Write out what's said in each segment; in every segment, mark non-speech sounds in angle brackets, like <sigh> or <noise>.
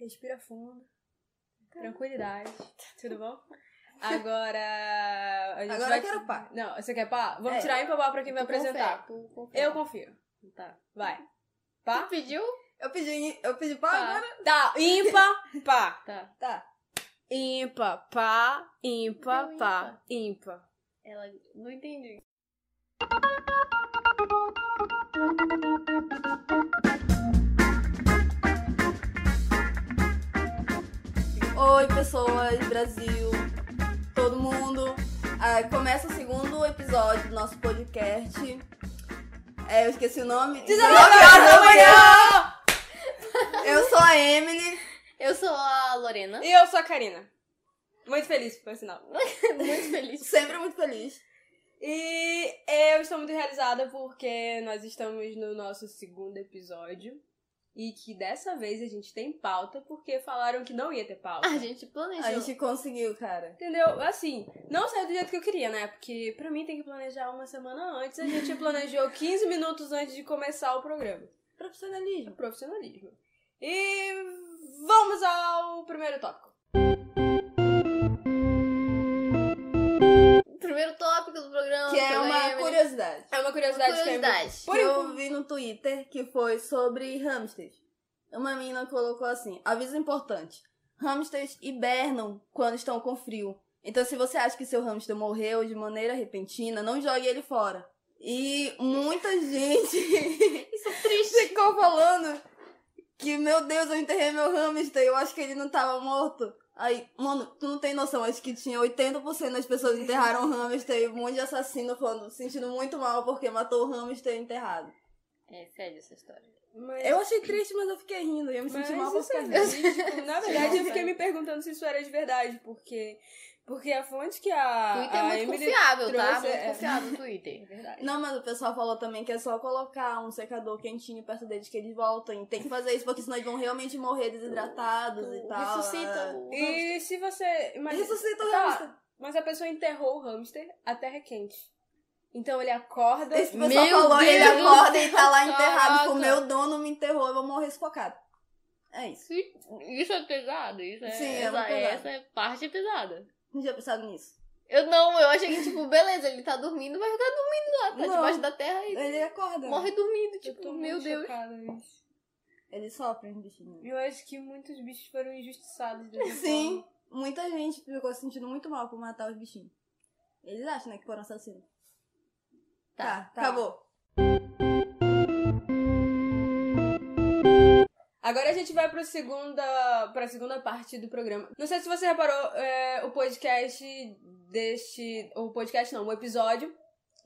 Respira fundo. Tranquilidade. <laughs> Tudo bom? Agora. A gente Agora vai... eu quero pá. Não, você quer pá? Vamos É. tirar ímpar pá pra quem vai apresentar. confere, tu confere. Eu confio. Tá. Vai. Tu Pá? pediu? Eu pedi, eu pedi pá Pá. agora? Tá. Ímpar, pá. Tá. Tá. Ímpar, pá. Ímpar, Deu pá. Ímpar. Ela. Não entendi. Oi, pessoas, Brasil, todo mundo. Ah, começa o segundo episódio do nosso podcast. É, eu esqueci o nome. 19 horas da manhã! Eu sou a Emily. Eu sou a Lorena. E eu sou a Karina. Muito feliz, por sinal. <laughs> Muito feliz. Sempre muito feliz. E eu estou muito realizada porque nós estamos no nosso segundo episódio. E que dessa vez a gente tem pauta porque falaram que não ia ter pauta. A gente planejou. A gente conseguiu, cara. Entendeu? Assim, não saiu do jeito que eu queria, né? Porque pra mim tem que planejar uma semana antes. A gente <laughs> planejou 15 minutos antes de começar o programa. Profissionalismo. Profissionalismo. E vamos ao primeiro tópico. Primeiro tópico do programa. Que é uma Emily. curiosidade. É uma curiosidade, Curiosidade. que eu vi no Twitter que foi sobre hamsters. Uma menina colocou assim: aviso importante. Hamsters hibernam quando estão com frio. Então, se você acha que seu hamster morreu de maneira repentina, não jogue ele fora. E muita gente <laughs> Isso é triste. ficou falando que, meu Deus, eu enterrei meu hamster, eu acho que ele não tava morto. Aí, mano, tu não tem noção, acho que tinha 80% das pessoas enterraram o hamster e um monte de assassino falando, se sentindo muito mal porque matou o hamster enterrado. É sério essa história. Mas- Eu achei triste, mas eu fiquei rindo. e Eu me Mas senti mal por isso ficar rindo. ridículo. Na <laughs> verdade, eu fiquei me perguntando se isso era de verdade, porque, porque a fonte que a, Twitter é muito Emily confiável, tá? Muito é- confiável o <laughs> Twitter. É verdade. Não, mas o pessoal falou também que é só colocar um secador quentinho perto deles que eles voltam. E tem que fazer isso, porque senão eles vão realmente morrer desidratados e tal. Ressuscita o. E se você. Imagina, Ressuscita o Tá, hamster. Mas a pessoa enterrou o hamster, a terra é quente. Então ele acorda. Esse pessoal Meu falou, ele Deus! acorda e tá lá enterrado. Caraca! Tipo, meu dono me enterrou, eu vou morrer sufocado. É isso. Isso é pesado, isso é. Sim, é pesado. essa é parte pesada. Não tinha pensado nisso. Eu não, eu achei que, tipo, beleza, ele tá dormindo, vai ficar dormindo lá, tá Não. debaixo da terra e Ele acorda. morre dormindo, Eu tipo, tô meu muito Deus. chocada nisso. Ele sofre, os bichinhos. Eu acho que muitos bichos foram injustiçados Sim, muita gente ficou se sentindo muito mal por matar os bichinhos. Eles acham, né, que foram assassinos. Tá, tá. tá. acabou. Agora a gente vai para segunda, pra segunda parte do programa. Não sei se você reparou, é, o podcast deste. O podcast não, o episódio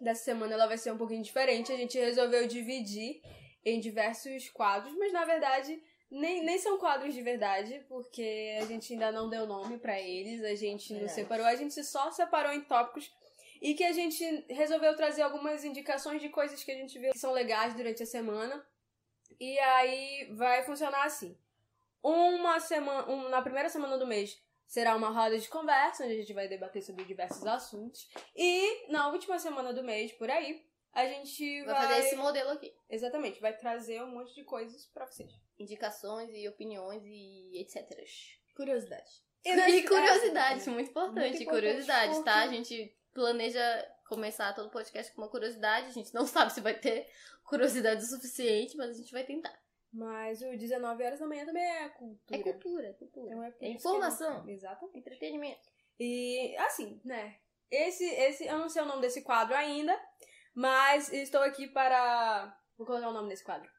dessa semana ela vai ser um pouquinho diferente. A gente resolveu dividir em diversos quadros, mas na verdade nem, nem são quadros de verdade, porque a gente ainda não deu nome para eles, a gente não Verdade. separou, a gente só separou em tópicos. E que a gente resolveu trazer algumas indicações de coisas que a gente viu que são legais durante a semana. E aí vai funcionar assim. Uma semana, um- na primeira semana do mês será uma roda de conversa, onde a gente vai debater sobre diversos assuntos. E na última semana do mês, por aí, a gente vai, Vai fazer esse modelo aqui. exatamente, vai trazer um monte de coisas pra vocês. Indicações e opiniões e etc. Curiosidade. E curiosidades, muito importante. Muito importante, curiosidades, tá? A gente planeja começar todo podcast com uma curiosidade. A gente não <laughs> sabe se vai ter curiosidade o suficiente, mas a gente vai tentar. Mas o 19 horas da manhã também é cultura. É cultura, é cultura. Então é, É informação. Exatamente. Entretenimento. E assim, né? Esse, esse, eu não sei o nome desse quadro ainda, mas estou aqui para. Vou colocar o nome desse quadro.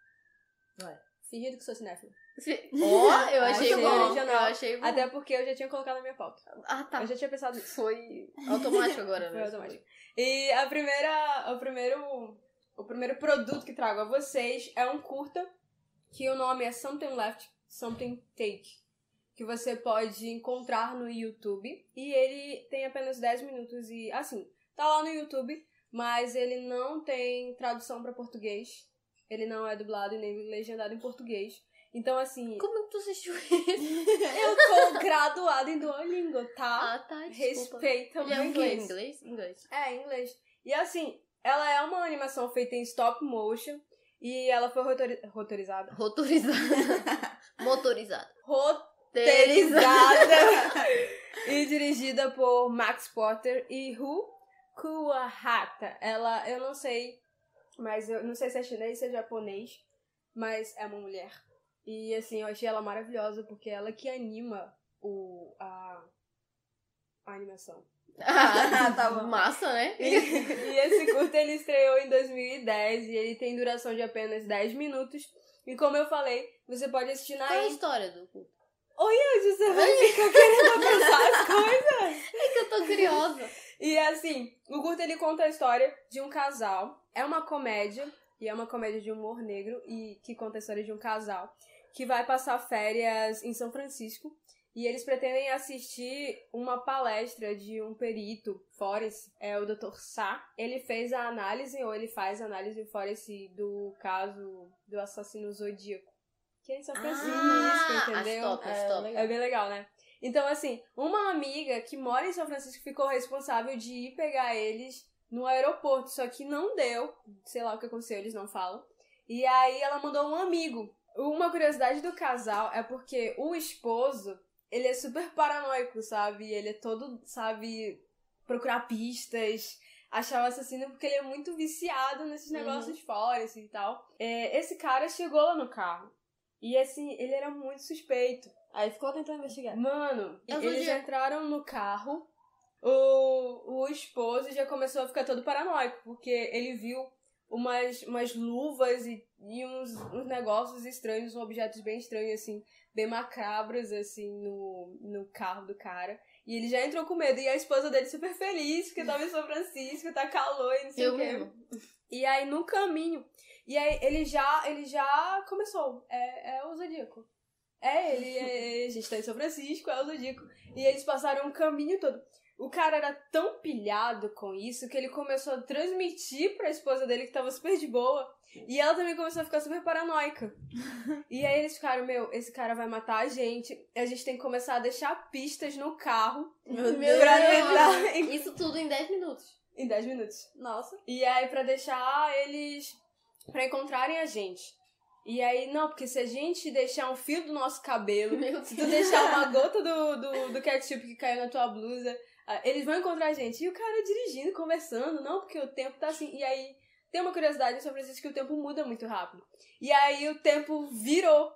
Vai. Fingindo que sou cinéfilo. <laughs> Ó, eu achei Achei bom. original. Eu achei bom. Até porque eu já tinha colocado na minha pauta. Ah, tá. Eu já tinha pensado nisso. Foi automático agora, Foi né? automático. E a primeira, o primeiro, o primeiro produto que trago a vocês é um curta que o nome é Something Left, Something Take, que você pode encontrar no YouTube e ele tem apenas 10 minutos e assim, tá lá no YouTube, mas ele não tem tradução para português. Ele não é dublado e nem legendado em português. Então, assim, Como que tu assistiu <laughs> isso? eu tô graduada em Duolingo, tá? Ah, tá, desculpa. Respeita o é meu quê? inglês. Inglês? Inglês. É, inglês. E assim, ela é uma animação feita em stop motion. E ela foi rotori- rotorizada. Rotorizado. <laughs> Motorizado. Roteirizada e dirigida por Max Potter e Ru Kuwahata. Ela, eu não sei, mas eu não sei se é chinês ou se é japonês, mas é uma mulher. E assim, eu achei ela maravilhosa porque ela que anima o, a, a animação. Ah, Tá. Massa, né? E, e esse curta ele estreou em 2010 e ele tem duração de apenas 10 minutos. E como eu falei, você pode assistir na Qual é a história do culto? Hoje você vai ficar querendo pensar as <laughs> coisas. É que eu tô curiosa. E assim, o curta ele conta a história de um casal. É uma comédia, e é uma comédia de humor negro, e que conta a história de um casal que vai passar férias em São Francisco. E eles pretendem assistir uma palestra de um perito, Forrest, é o Dr. Sá. Ele fez a análise, ou ele faz a análise Forrest do caso do assassino zodíaco. Que é em São Francisco, Ah, entendeu? Acho top, acho É, top. legal. É bem legal, né? Então, assim, uma amiga que mora em São Francisco ficou responsável de ir pegar eles no aeroporto, só que não deu, sei lá o que aconteceu, eles não falam. E aí ela mandou um amigo. Uma curiosidade do casal é porque o esposo, ele é super paranoico, sabe? Ele é todo, sabe, procurar pistas, achar o assassino porque ele é muito viciado nesses Uhum. negócios fora assim, e tal. É, esse cara chegou lá no carro. E assim, ele era muito suspeito. Aí ficou tentando investigar. Mano, É o eles entraram no carro, o, o esposo já começou a ficar todo paranoico, porque ele viu umas, umas luvas e, e uns, uns negócios estranhos, uns objetos bem estranhos, assim, bem macabros, assim, no, no carro do cara. E ele já entrou com medo. E a esposa dele super feliz, porque tava em São Francisco, tá calor e não sei Eu o quê. E aí, no caminho. E aí, ele já, ele já começou. É, é o Zodíaco. É ele, é, a gente tá em São Francisco, é o Zodíaco. E eles passaram o caminho todo. O cara era tão pilhado com isso que ele começou a transmitir pra esposa dele que tava super de boa. E ela também começou a ficar super paranoica. E aí eles ficaram, meu, esse cara vai matar a gente. A gente tem que começar a deixar pistas no carro Meu Deus. tentar Isso tudo em 10 minutos. em 10 minutos. Nossa. E aí, pra deixar eles. pra encontrarem a gente. E aí, não, porque se a gente deixar um fio do nosso cabelo, Meu se tu deixar uma gota do, do, do ketchup que caiu na tua blusa, eles vão encontrar a gente. E o cara dirigindo, conversando, não, porque o tempo tá assim. E aí, tem uma curiosidade sobre isso que o tempo muda muito rápido. E aí, o tempo virou.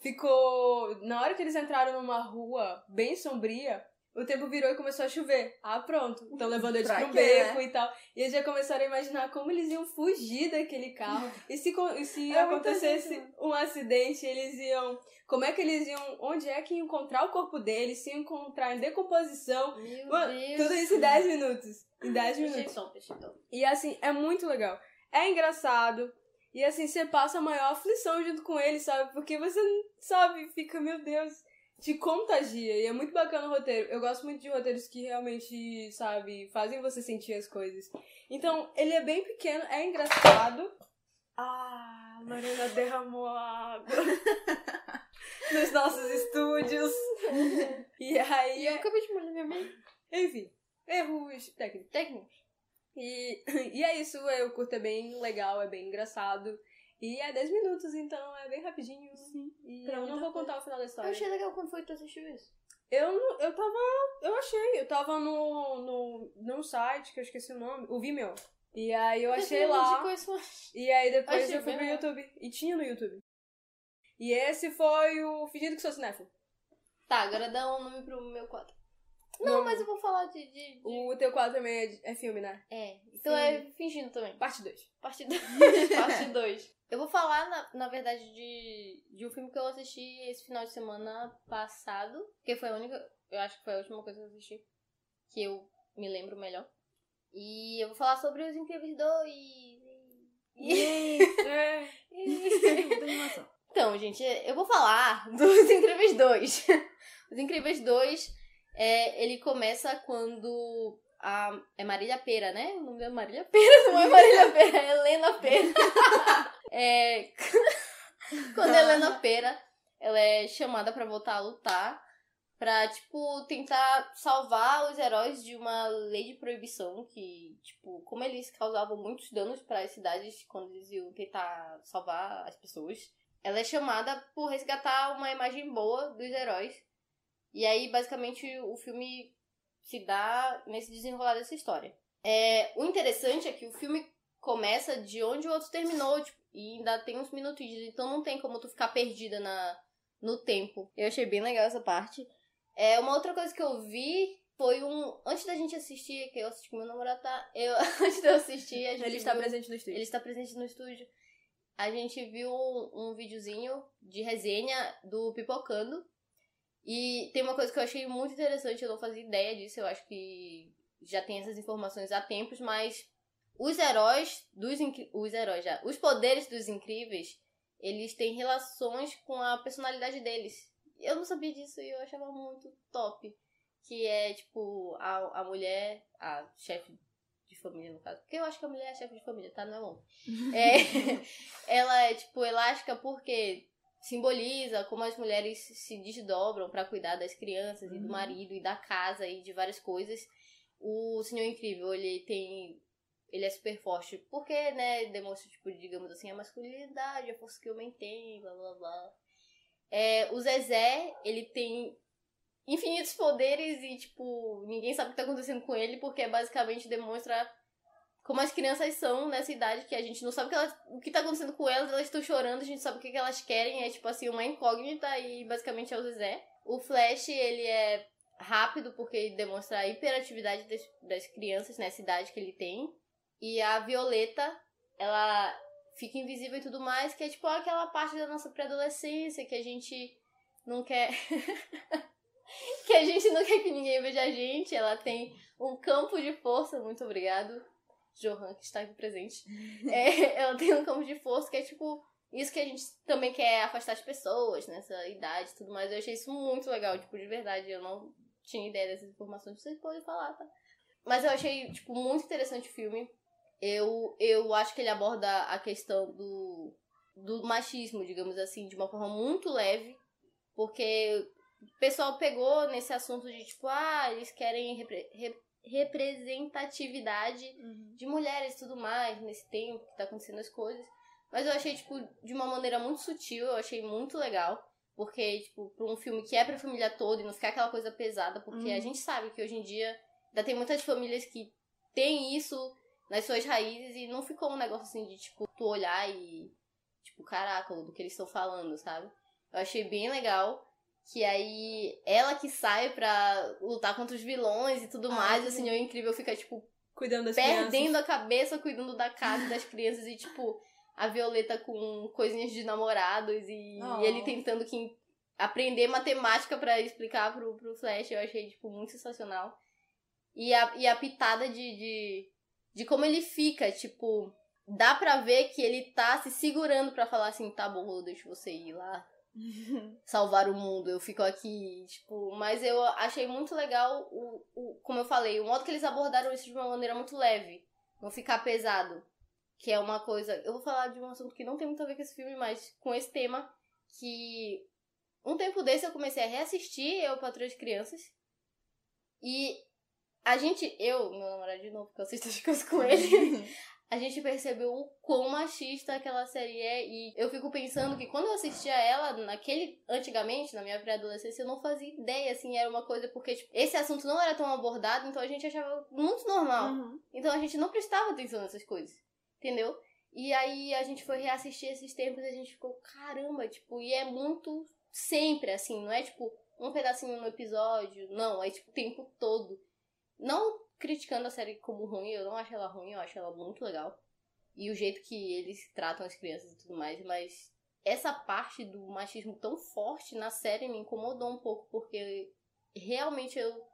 Ficou. Na hora que eles entraram numa rua bem sombria, o tempo virou e começou a chover. Ah, pronto. Estão levando eles Pra pro beco né? e tal. E eles já começaram a imaginar como eles iam fugir daquele carro. E se, e se É acontecesse né? um acidente, eles iam. Como é que eles iam. Onde é que iam encontrar o corpo deles? Se iam encontrar em decomposição. Meu Mano, Deus. tudo isso em 10 minutos. Em 10 Prestei minutos. som. E assim, é muito legal. É engraçado. E assim, você passa a maior aflição junto com ele, sabe? Porque você, sabe, fica, meu Deus, te contagia. E é muito bacana o roteiro. Eu gosto muito de roteiros que realmente, sabe, fazem você sentir as coisas. Então, ele é bem pequeno, é engraçado. Ah, a Lorena derramou água <laughs> nos nossos estúdios. <laughs> E aí, E eu acabei de molhar minha mãe. enfim, erros técnicos. Técnico. E, <laughs> e é isso, eu curto, é bem legal, é bem engraçado. E é 10 minutos, então é bem rapidinho. E Pra eu não vou coisa. contar o final da Eu história. achei legal quando foi que tu assistiu isso. Eu, não- eu tava. Eu achei, eu tava no, no, num site que eu esqueci o nome, o Vimeo. E aí eu achei lá. E aí depois Achei eu fui pro. YouTube. E tinha no YouTube. E esse foi o Fingindo que sou cinéfilo. Tá, agora dá um nome pro meu quadro. Não, mas eu vou falar de. de, de- O teu quadro também é, de- é filme, né? É, então é fingindo também. Parte 2. Parte 2. <laughs> Parte 2. Eu vou falar, na, na verdade, de, de um filme que eu assisti esse final de semana passado. Que foi a única. Eu acho que foi a última coisa que eu assisti. Que eu me lembro melhor. E eu vou falar sobre os Incríveis 2. É. <laughs> Então, gente, eu vou falar dos Incríveis 2. <laughs> Os Incríveis 2, é, ele começa quando a... É Marília Pera, né? O nome é Marília Pera, não é Marília Pera, é Helena Pera. <laughs> É, <laughs> quando a Helena Pera, ela é chamada pra voltar a lutar pra, tipo, tentar salvar os heróis de uma lei de proibição que, tipo, como eles causavam muitos danos para as cidades quando eles iam tentar salvar as pessoas, ela é chamada por resgatar uma imagem boa dos heróis. E aí, basicamente, o filme se dá nesse desenrolar dessa história. É, o interessante é que o filme começa de onde o outro terminou, tipo, e ainda tem uns minutinhos, então não tem como tu ficar perdida na, no tempo. Eu achei bem legal essa parte. É, uma outra coisa que eu vi foi um. Antes da gente assistir, que eu assisti com meu namorado, tá? Eu, <laughs> antes de eu assistir, a gente. Ele está viu- presente no estúdio. Ele está presente no estúdio. A gente viu um, um videozinho de resenha do Pipocando. E tem uma coisa que eu achei muito interessante, eu não fazia ideia disso, eu acho que já tem essas informações há tempos, mas os heróis dos os heróis já, os poderes dos incríveis, eles têm relações com a personalidade deles. Eu não sabia disso e eu achava muito top. Que é, tipo, a, a mulher, a chefe de família, no caso. Porque eu acho que a mulher é chefe de família, tá? Não é homem. <laughs> É, <laughs> ela é, tipo, elástica porque simboliza como as mulheres se desdobram pra cuidar das crianças e do Uhum. marido e da casa e de várias coisas. O Senhor Incrível, ele tem. Ele é super forte porque, né, demonstra, tipo, digamos assim, a masculinidade, a força que o homem tem, blá blá blá. É, o Zezé, ele tem infinitos poderes e, tipo, ninguém sabe o que tá acontecendo com ele porque basicamente demonstra como as crianças são nessa idade que a gente não sabe o que, elas, o que tá acontecendo com elas, elas estão chorando, a gente sabe o que, que elas querem, é tipo assim, uma incógnita e basicamente é o Zezé. O Flash, ele é rápido porque demonstra a hiperatividade das, das crianças nessa idade que ele tem. E a Violeta, ela fica invisível e tudo mais, que é tipo aquela parte da nossa pré-adolescência que a gente não quer. <laughs> que a gente não quer que ninguém veja a gente. Ela tem um campo de força, muito obrigado. Johan, que está aqui presente. <laughs> É, ela tem um campo de força que é tipo isso que a gente também quer afastar as pessoas nessa idade e tudo mais. Eu achei isso muito legal, tipo, de verdade. Eu não tinha ideia dessas informações. Vocês podem falar, tá? Mas eu achei, tipo, muito interessante o filme. Eu, eu acho que ele aborda a questão do, do machismo, digamos assim, de uma forma muito leve. Porque o pessoal pegou nesse assunto de, tipo, ah, eles querem repre- re- representatividade de mulheres e tudo mais, nesse tempo que tá acontecendo as coisas. Mas eu achei, tipo, de uma maneira muito sutil, eu achei muito legal. Porque, tipo, pra um filme que é pra família toda e não ficar aquela coisa pesada, porque Uhum. a gente sabe que hoje em dia ainda tem muitas famílias que têm isso nas suas raízes e não ficou um negócio assim de, tipo, tu olhar e, tipo, caraca, do que eles estão falando, sabe? Eu achei bem legal. Que aí ela que sai pra lutar contra os vilões e tudo mais, que o Senhor Incrível fica, tipo, Cuidando das perdendo crianças. a cabeça cuidando da casa e das crianças e tipo a Violeta com coisinhas de namorados e, Oh. ele tentando que aprender matemática pra explicar pro, pro Flash eu achei tipo muito sensacional e a, e a pitada de, de de como ele fica tipo dá pra ver que ele tá se segurando pra falar assim tá bom eu deixo você ir lá <laughs> salvar o mundo, eu fico aqui, tipo, mas eu achei muito legal o, o, como eu falei, o modo que eles abordaram isso de uma maneira muito leve, não ficar pesado, que é uma coisa, eu vou falar de um assunto que não tem muito a ver com esse filme, mas com esse tema, que um tempo desse eu comecei a reassistir Eu Patrulho de Crianças, e a gente, eu, meu namorado de novo, porque eu assisto as coisas com ele, a gente percebeu o quão machista aquela série é. E eu fico pensando que quando eu assistia ela, naquele. Antigamente, na minha pré-adolescência, eu não fazia ideia, assim, era uma coisa, porque tipo, esse assunto não era tão abordado, então a gente achava muito normal. Uhum. Então a gente não prestava atenção nessas coisas. Entendeu? E aí a gente foi reassistir esses tempos e a gente ficou, caramba, tipo, e é muito sempre assim, não é tipo um pedacinho no episódio, não, é tipo o tempo todo. Não criticando a série como ruim, eu não acho ela ruim, eu acho ela muito legal. E o jeito que eles tratam as crianças e tudo mais, mas essa parte do machismo tão forte na série me incomodou um pouco, porque realmente eu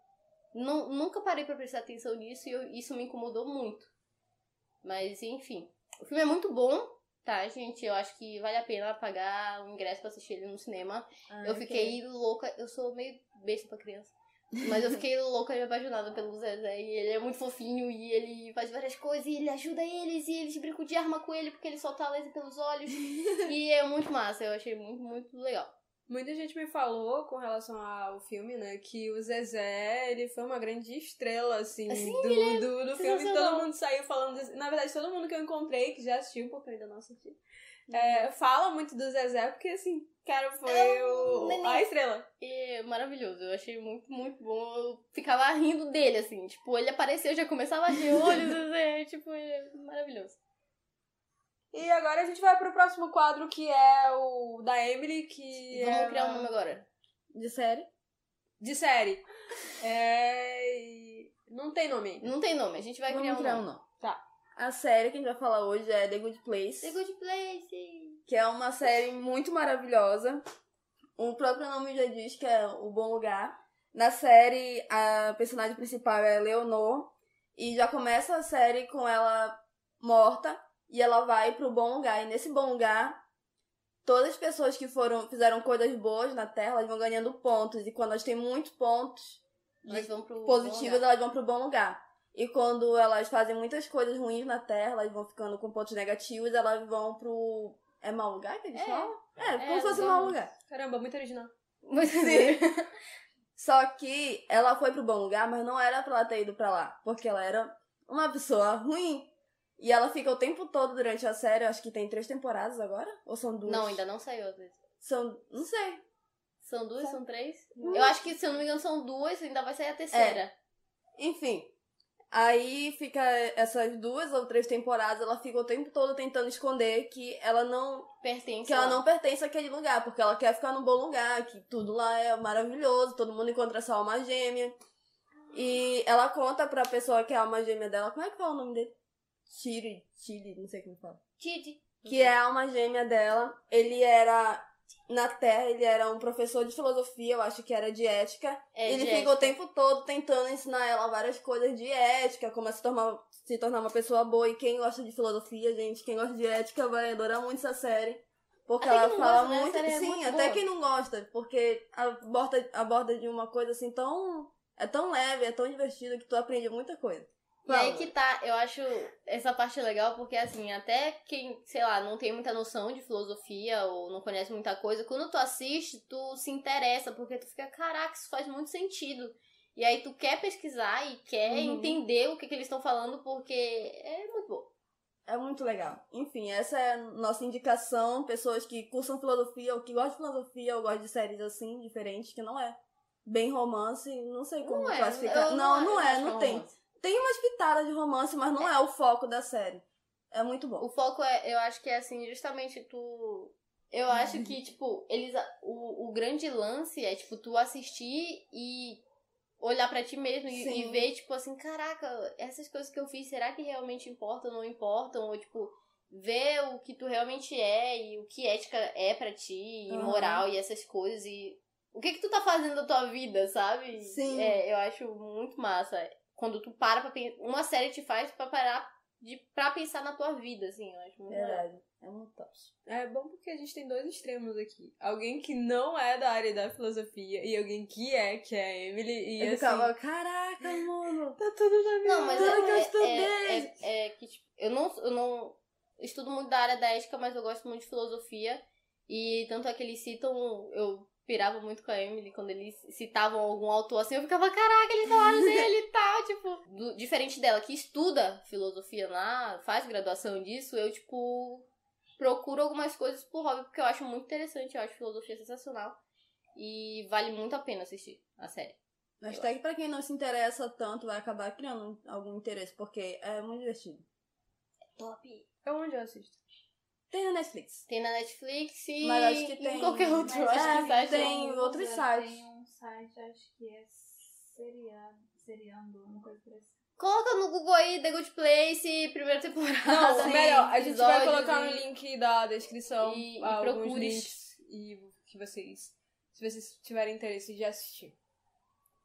não, nunca parei pra prestar atenção nisso e eu- isso me incomodou muito. Mas enfim, o filme é muito bom, tá, gente? Eu acho que vale a pena pagar o ingresso pra assistir ele no cinema. Ah, eu fiquei louca, eu sou meio besta pra criança. Mas eu fiquei louca e apaixonada pelo Zezé. E ele é muito fofinho e ele faz várias coisas e ele ajuda eles e eles brincam de arma com ele porque ele solta a laser pelos olhos. <laughs> e é muito massa, eu achei muito, muito legal. Muita gente me falou com relação ao filme, né, que o Zezé, ele foi uma grande estrela, assim, Sim, do, é do, do filme. Todo mundo saiu falando. desse- Na verdade, todo mundo que eu encontrei, que já assistiu, porque eu ainda não assisti, é, fala muito do Zezé, porque, assim, cara, foi É um o, a estrela. E é maravilhoso, eu achei muito, muito bom. Eu ficava rindo dele, assim, tipo, ele apareceu, eu já começava a rir, olhos, <laughs> assim, tipo, é maravilhoso. E agora a gente vai pro próximo quadro, que é o da Emily, que Vamos é criar um uma- nome agora. De série? de série. É... Não tem nome. Não tem nome, a gente vai Vamos criar um criar nome. um nome. Tá. A série que a gente vai falar hoje é The Good Place. The Good Place. que é uma série muito maravilhosa. O próprio nome já diz que é o bom lugar. Na série, a personagem principal é Leonor e já começa a série com ela morta e ela vai pro bom lugar. E nesse bom lugar, todas as pessoas que foram fizeram coisas boas na Terra, elas vão ganhando pontos e quando elas têm muitos pontos pro positivos, elas vão pro bom lugar. E quando elas fazem muitas coisas ruins na Terra, elas vão ficando com pontos negativos, elas vão pro. É mau lugar que eles É. falam? É, como É, se fosse bom. mau lugar. Caramba, muito original. Mas, <laughs> Só que ela foi pro bom lugar, mas não era pra ela ter ido pra lá. Porque ela era uma pessoa ruim. E ela fica o tempo todo durante a série, acho que tem três temporadas agora? Ou são duas? Não, ainda não saiu. São. Não sei. São duas, são três? Hum. Eu acho que, se eu não me engano, são duas, ainda vai sair a terceira. Enfim. Aí fica essas duas ou três temporadas, ela fica o tempo todo tentando esconder que ela não Pertence que ela lá. não pertence àquele lugar, porque ela quer ficar num bom lugar, que tudo lá é maravilhoso, todo mundo encontra essa alma gêmea. E ela conta pra pessoa que é a alma gêmea dela, como é que fala o nome dele? Chiri, Chiri, não sei como fala. Titi. Que é a alma gêmea dela. Ele era, na Terra, ele era um professor de filosofia, eu acho que era de ética. É, ele de fica o tempo todo tentando ensinar ela várias coisas de ética, como é se tornar, se tornar uma pessoa boa. E quem gosta de filosofia, gente, quem gosta de ética vai adorar muito essa série. Porque Até ela fala gosta, né? Muito. série é sim, muito até boa. quem não gosta. Porque aborda, aborda de uma coisa assim tão. É tão leve, é tão divertido que tu aprende muita coisa. E aí que tá, eu acho essa parte legal porque, assim, até quem, sei lá, não tem muita noção de filosofia ou não conhece muita coisa, quando tu assiste, tu se interessa, porque tu fica, caraca, isso faz muito sentido. E aí tu quer pesquisar e quer Uhum. entender o que, que eles estão falando, porque é muito bom. É muito legal. Enfim, essa é a nossa indicação. Pessoas que cursam filosofia ou que gostam de filosofia ou gostam de séries assim, diferentes, que não é bem romance, não sei como Não é, classificar. eu não, não, é, não que tem. romance. Tem umas pitadas de romance, mas não é, o foco da série. É muito bom. O foco é, eu acho que é assim, justamente tu. Eu acho que, tipo, eles. O, o grande lance é, tipo, tu assistir e olhar pra ti mesmo e, e ver, tipo, assim, caraca, essas coisas que eu fiz, será que realmente importam ou não importam? Ou, tipo, ver o que tu realmente é e o que ética é pra ti, e Aham. moral e essas coisas e. O que que tu tá fazendo da tua vida, sabe? Sim. É, eu acho muito massa. Quando tu para pra pensar. Uma série te faz pra parar de, pra pensar na tua vida, assim, eu acho. Verdade. É muito top. É bom porque a gente tem dois extremos aqui. Alguém que não é da área da filosofia e alguém que é, que é a Emily. E Eu assim, ficava, caraca, mano. tá tudo na minha Não, mas Tudo que eu é, estudei. é, é, é que, tipo, eu não, eu não estudo muito da área da ética, mas eu gosto muito de filosofia. E tanto é que eles citam, eu pirava muito com a Emily quando eles citavam algum autor assim, eu ficava, caraca, eles falaram <laughs> dele e tal, tipo. do- diferente dela, que estuda filosofia lá, faz graduação disso, eu, tipo, procuro algumas coisas por hobby, porque eu acho muito interessante, eu acho filosofia sensacional. E vale muito a pena assistir a série. Hashtag pra quem não se interessa tanto, vai acabar criando algum interesse, porque é muito divertido. Top! É onde eu assisto. Tem na Netflix. Tem na Netflix e Mas acho que em tem- qualquer outro. Mas acho que site tem é- outros sites. Tem um site, acho que é seriado, seriando, uma coisa parecida. Coloca no Google aí The Good Place, primeira temporada. Não, sim, melhor, a gente vai colocar no e- link da descrição e- e alguns procure. links e que vocês, se vocês tiverem interesse de assistir.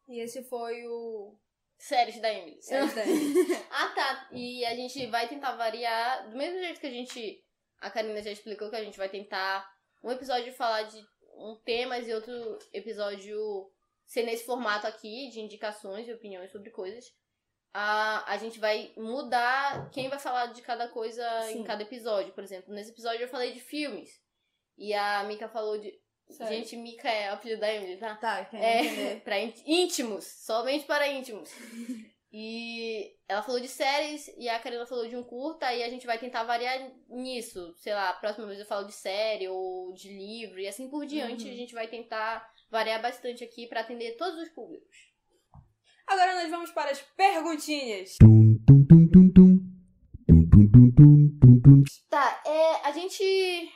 E esse foi o Séries da Emily. Séries da Emily. <laughs> ah, tá. E a gente vai tentar variar, do mesmo jeito que a gente. A Karina já explicou que a gente vai tentar um episódio falar de um temas e outro episódio ser nesse formato aqui, de indicações e opiniões sobre coisas. A, a gente vai mudar quem vai falar de cada coisa Sim. em cada episódio. Por exemplo, nesse episódio eu falei de filmes. E a Mika falou de. Sério. Gente, Mica é o apelido da Emily, tá? Tá, quer É, entender? <laughs> pra ínt- íntimos, somente para íntimos. <laughs> E ela falou de séries e a Karina falou de um curta e a gente vai tentar variar nisso. Sei lá, a próxima vez eu falo de série ou de livro e assim por diante. Uhum. A gente vai tentar variar bastante aqui pra atender todos os públicos. Agora nós vamos para as perguntinhas. Tum, tum, tum, tum, tum. Tá, é, a gente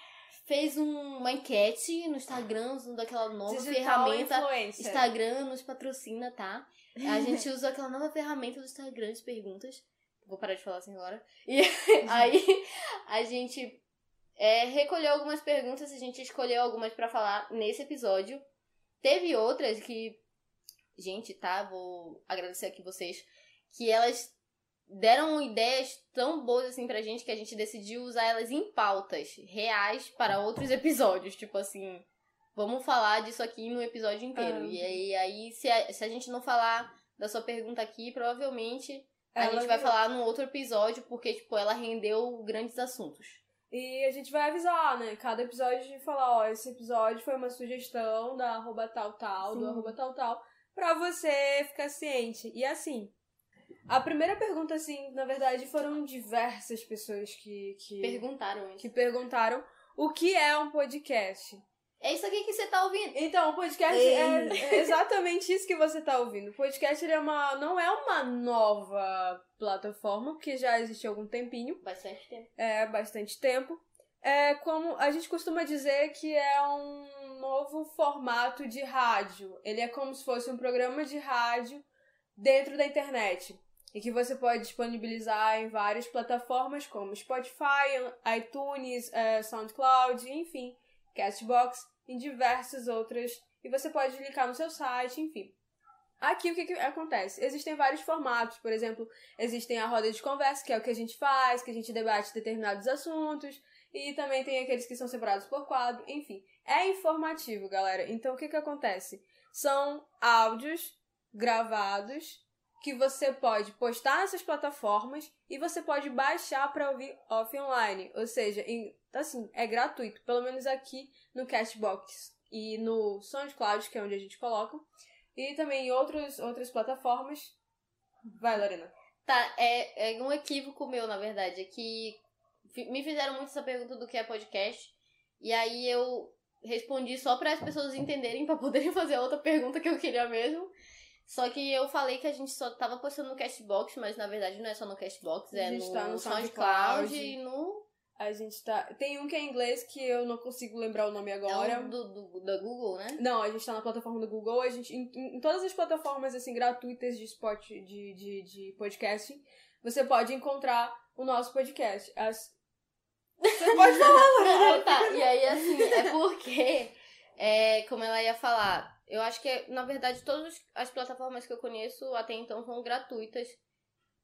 fez um- uma enquete no Instagram usando aquela nova Digital ferramenta. influencer. Instagram nos patrocina, tá? A <laughs> gente usa aquela nova ferramenta do Instagram de perguntas. Vou parar de falar assim agora. E <laughs> aí a gente é, recolheu algumas perguntas, a gente escolheu algumas pra falar nesse episódio. Teve outras que, gente, tá? Vou agradecer aqui vocês, que elas deram ideias tão boas assim pra gente que a gente decidiu usar elas em pautas reais para outros episódios. Tipo assim, vamos falar disso aqui no episódio inteiro. Ah. E aí, aí se, a, se a gente não falar da sua pergunta aqui, provavelmente a Ela gente vai virou. falar num outro episódio, porque, tipo, ela rendeu grandes assuntos. E a gente vai avisar, né? Cada episódio de falar, ó, esse episódio foi uma sugestão da arroba tal tal, do Sim. arroba tal tal, pra você ficar ciente. E assim, a primeira pergunta, assim, na verdade, foram diversas pessoas que, que, Perguntaram isso. que perguntaram o que é um podcast. É isso aqui que você tá ouvindo. Então, o podcast Ei. é é exatamente isso que você tá ouvindo. O podcast é uma, não é uma nova plataforma, porque já existe há algum tempinho. Bastante tempo. é bastante tempo. É como a gente costuma dizer que é um novo formato de rádio. Ele é como se fosse um programa de rádio dentro da internet. E que você pode disponibilizar em várias plataformas como Spotify, iTunes, é, SoundCloud, enfim, Castbox, em diversas outras. E você pode linkar no seu site, enfim. Aqui o que, que acontece? Existem vários formatos, por exemplo, existem a roda de conversa, que é o que a gente faz, que a gente debate determinados assuntos, e também tem aqueles que são separados por quadro, enfim. É informativo, galera. Então o que, que acontece? São áudios gravados que você pode postar nessas plataformas e você pode baixar para ouvir offline, ou seja, em- assim, é gratuito, pelo menos aqui no Cashbox e no SoundCloud, que é onde a gente coloca, e também em outros, outras plataformas. Vai, Lorena. Tá, é, é um equívoco meu, na verdade. É que me fizeram muito essa pergunta do que é podcast. E aí eu respondi só para as pessoas entenderem, para poderem <laughs> fazer a outra pergunta que eu queria mesmo. Só que eu falei que a gente só tava postando no Castbox, mas na verdade não é só no Castbox, é no, tá no SoundCloud SoundCloud. e no. A gente tá. Tem um que é em inglês que eu não consigo lembrar o nome agora. É o do, do, da Google, né? Não, a gente tá na plataforma do Google, a gente. Em, em- todas as plataformas assim, gratuitas de spot de, de, de podcast, você pode encontrar o nosso podcast. As... Você pode falar, <laughs> Ah, tá. E aí, assim, é porque, é, como ela ia falar, eu acho que, na verdade, todas as plataformas que eu conheço até então são gratuitas.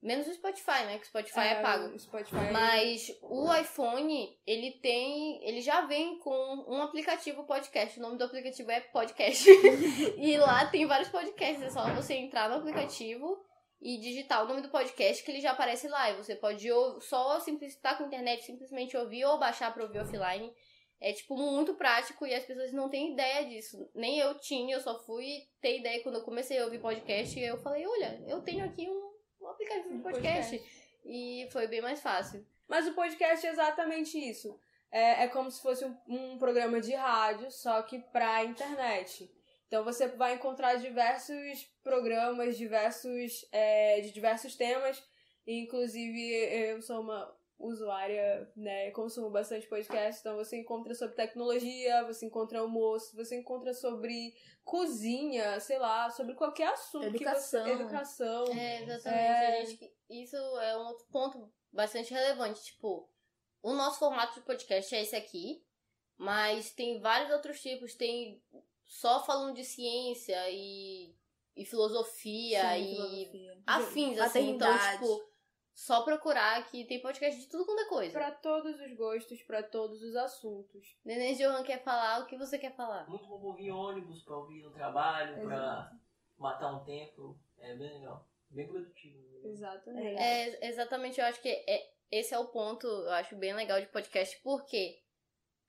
Menos o Spotify, né? Que o Spotify é, pago. O Spotify. Mas o iPhone, ele tem. Ele já vem com um aplicativo podcast. O nome do aplicativo é Podcast. <laughs> e lá tem vários podcasts. É só você entrar no aplicativo e digitar o nome do podcast que ele já aparece lá. E você pode ou, só simplesmente estar com internet, simplesmente ouvir ou baixar pra ouvir offline. É, tipo, muito prático e as pessoas não têm ideia disso. Nem eu tinha, eu só fui ter ideia quando eu comecei a ouvir podcast. E eu falei, olha, eu tenho aqui um aplicativo de Um podcast. E foi bem mais fácil. Mas o podcast é exatamente isso. É, é como se fosse um, um programa de rádio, só que pra internet. Então você vai encontrar diversos programas, diversos é, de diversos temas. Inclusive, eu sou uma usuária, né? Consumo bastante podcast, então você encontra sobre tecnologia, você encontra almoço, você encontra sobre cozinha, sei lá, sobre qualquer assunto. que Educação. você, educação. É, exatamente. É. A gente, isso é um outro ponto bastante relevante. Tipo, o nosso formato de podcast é esse aqui, mas tem vários outros tipos. Tem só falando de ciência e, e filosofia Sim, e filosofia. afins, assim. Então, tipo, só procurar que tem podcast de tudo quanto é coisa. Pra todos os gostos, pra todos os assuntos. Neném Johan quer falar o que você quer falar. Muito bom ouvir ônibus pra ouvir no trabalho, pra matar um tempo. É bem legal. Bem produtivo. né? Exatamente. É, exatamente, eu acho que é, esse é o ponto, eu acho bem legal de podcast, porque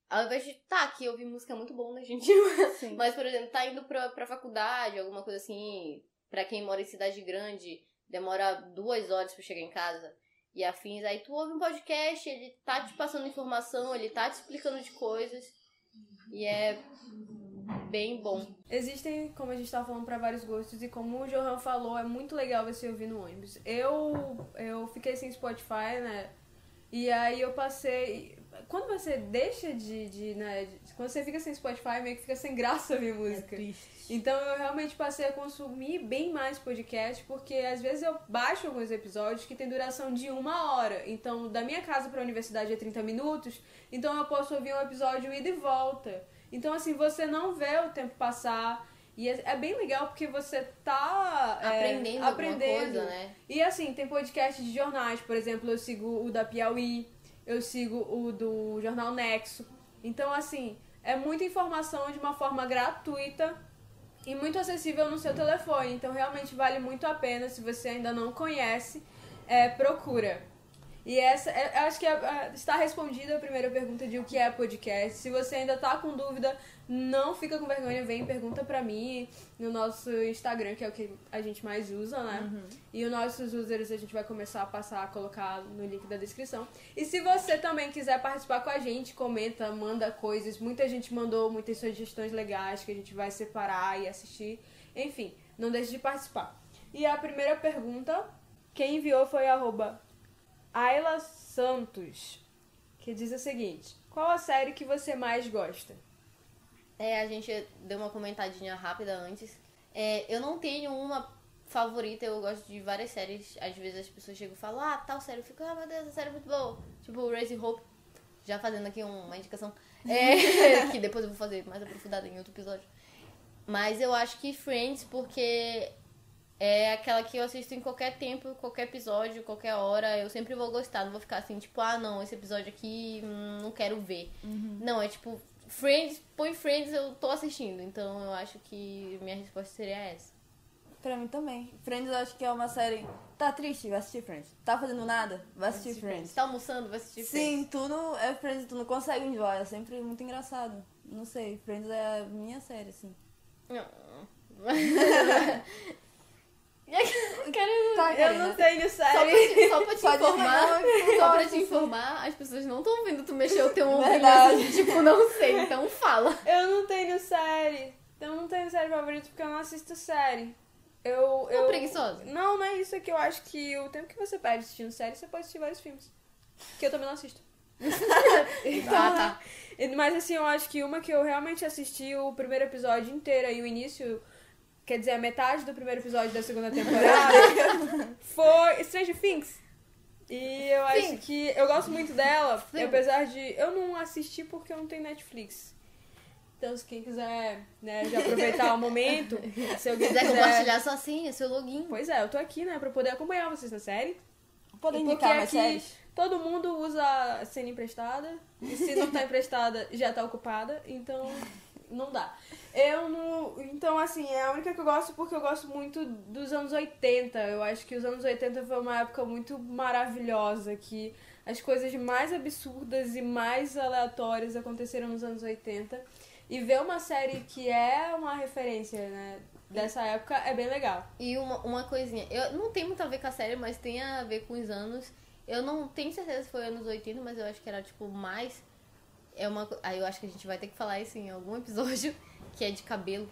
Ao invés de, tá, que ouvir música é muito bom, né, gente? Sim. <laughs> Mas, por exemplo, tá indo pra, pra faculdade, alguma coisa assim, pra quem mora em cidade grande, demora duas horas pra chegar em casa e afins. Aí tu ouve um podcast, ele tá te passando informação, ele tá te explicando de coisas. E é bem bom. Existem, como a gente tava falando, pra vários gostos. E como o Johan falou, é muito legal você ouvir no ônibus. Eu, eu fiquei sem Spotify, né? E aí eu passei. Quando você deixa de. de, né, de- quando você fica sem Spotify, meio que fica sem graça ouvir música. Então eu realmente passei a consumir bem mais podcast, porque às vezes eu baixo alguns episódios que tem duração de uma hora. Então, da minha casa pra universidade é 30 minutos, então eu posso ouvir um episódio ida e volta. Então, assim, você não vê o tempo passar. E é, é bem legal porque você tá é, Aprendendo, aprendendo. alguma coisa, né? E assim, tem podcast de jornais, por exemplo, eu sigo o da Piauí, eu sigo o do Jornal Nexo. Então, assim, é muita informação de uma forma gratuita e muito acessível no seu telefone. Então, realmente vale muito a pena. Se você ainda não conhece, é, procura. E essa, é, acho que é- é, está respondida a primeira pergunta de o que é podcast. Se você ainda tá com dúvida, não fica com vergonha, vem e pergunta pra mim no nosso Instagram, que é o que a gente mais usa, né? E os nossos users a gente vai começar a passar a colocar no link da descrição. E se você também quiser participar com a gente, comenta, manda coisas. Muita gente mandou muitas sugestões legais que a gente vai separar e assistir. Enfim, não deixe de participar. E a primeira pergunta, quem enviou foi arroba Ayla Santos, que diz o seguinte: Qual a série que você mais gosta? É, a gente deu uma comentadinha rápida antes. É, eu não tenho uma favorita, eu gosto de várias séries. Às vezes as pessoas chegam e falam, ah, tal série. Eu fico, ah, meu Deus, essa série é muito boa. Tipo, Raising Hope. Já fazendo aqui uma indicação. É, <laughs> que depois eu vou fazer mais aprofundada em outro episódio. Mas eu acho que Friends, porque é aquela que eu assisto em qualquer tempo, qualquer episódio, qualquer hora. Eu sempre vou gostar. Não vou ficar assim, tipo, ah, não, esse episódio aqui hum, não quero ver. Não, é tipo, Friends, põe Friends, eu tô assistindo. Então eu acho que minha resposta seria essa. Pra mim também. Friends eu acho que é uma série. Tá triste? Vai assistir Friends. Tá fazendo nada? Vai assistir Friends. Tá almoçando, vai assistir Sim, tudo é Friends, tu não consegue enjoy. É sempre muito engraçado. Não sei, Friends é a minha série, assim. Friends. <laughs> <laughs> Quero. Tá, Eu não tenho Só pra série. te, só pra te informar, só pra te informar, as pessoas não estão vendo tu mexer o teu Verdade. assim, tipo, não sei, então fala. Eu não tenho série. Eu não tenho série favorita porque eu não assisto série. Eu. eu... preguiçosa? Não, não é isso. É que eu acho que o tempo que você perde assistindo série, você pode assistir vários filmes. Que eu também não assisto. <laughs> Tá, tá. E- Mas assim, eu acho que uma que eu realmente assisti o primeiro episódio inteiro e o início, quer dizer, a metade do primeiro episódio da segunda temporada, <laughs> foi Stranger Things. E eu acho Sim. que eu gosto muito dela, Sim. apesar de eu não assistir porque eu não tenho Netflix. Então, se quem quiser, né, já aproveitar o momento, <laughs> se alguém quiser quiser... compartilhar sua senha, seu login. Pois é, eu tô aqui, né, pra poder acompanhar vocês na série. Porque indicar mais aqui séries? todo mundo usa a cena emprestada. E se não tá emprestada, já tá ocupada. Então, não dá. Eu não. Então, assim, é a única que eu gosto porque eu gosto muito dos anos 80. Eu acho que os anos 80 foi uma época muito maravilhosa. Que as coisas mais absurdas e mais aleatórias aconteceram nos anos 80. E ver uma série que é uma referência, né? Dessa época é bem legal. E uma, uma coisinha, eu não tem muito a ver com a série, mas tem a ver com os anos. Eu não tenho certeza se foi anos 80, mas eu acho que era tipo mais. É uma. Aí eu acho que a gente vai ter que falar isso em algum episódio, <laughs> que é de cabelo.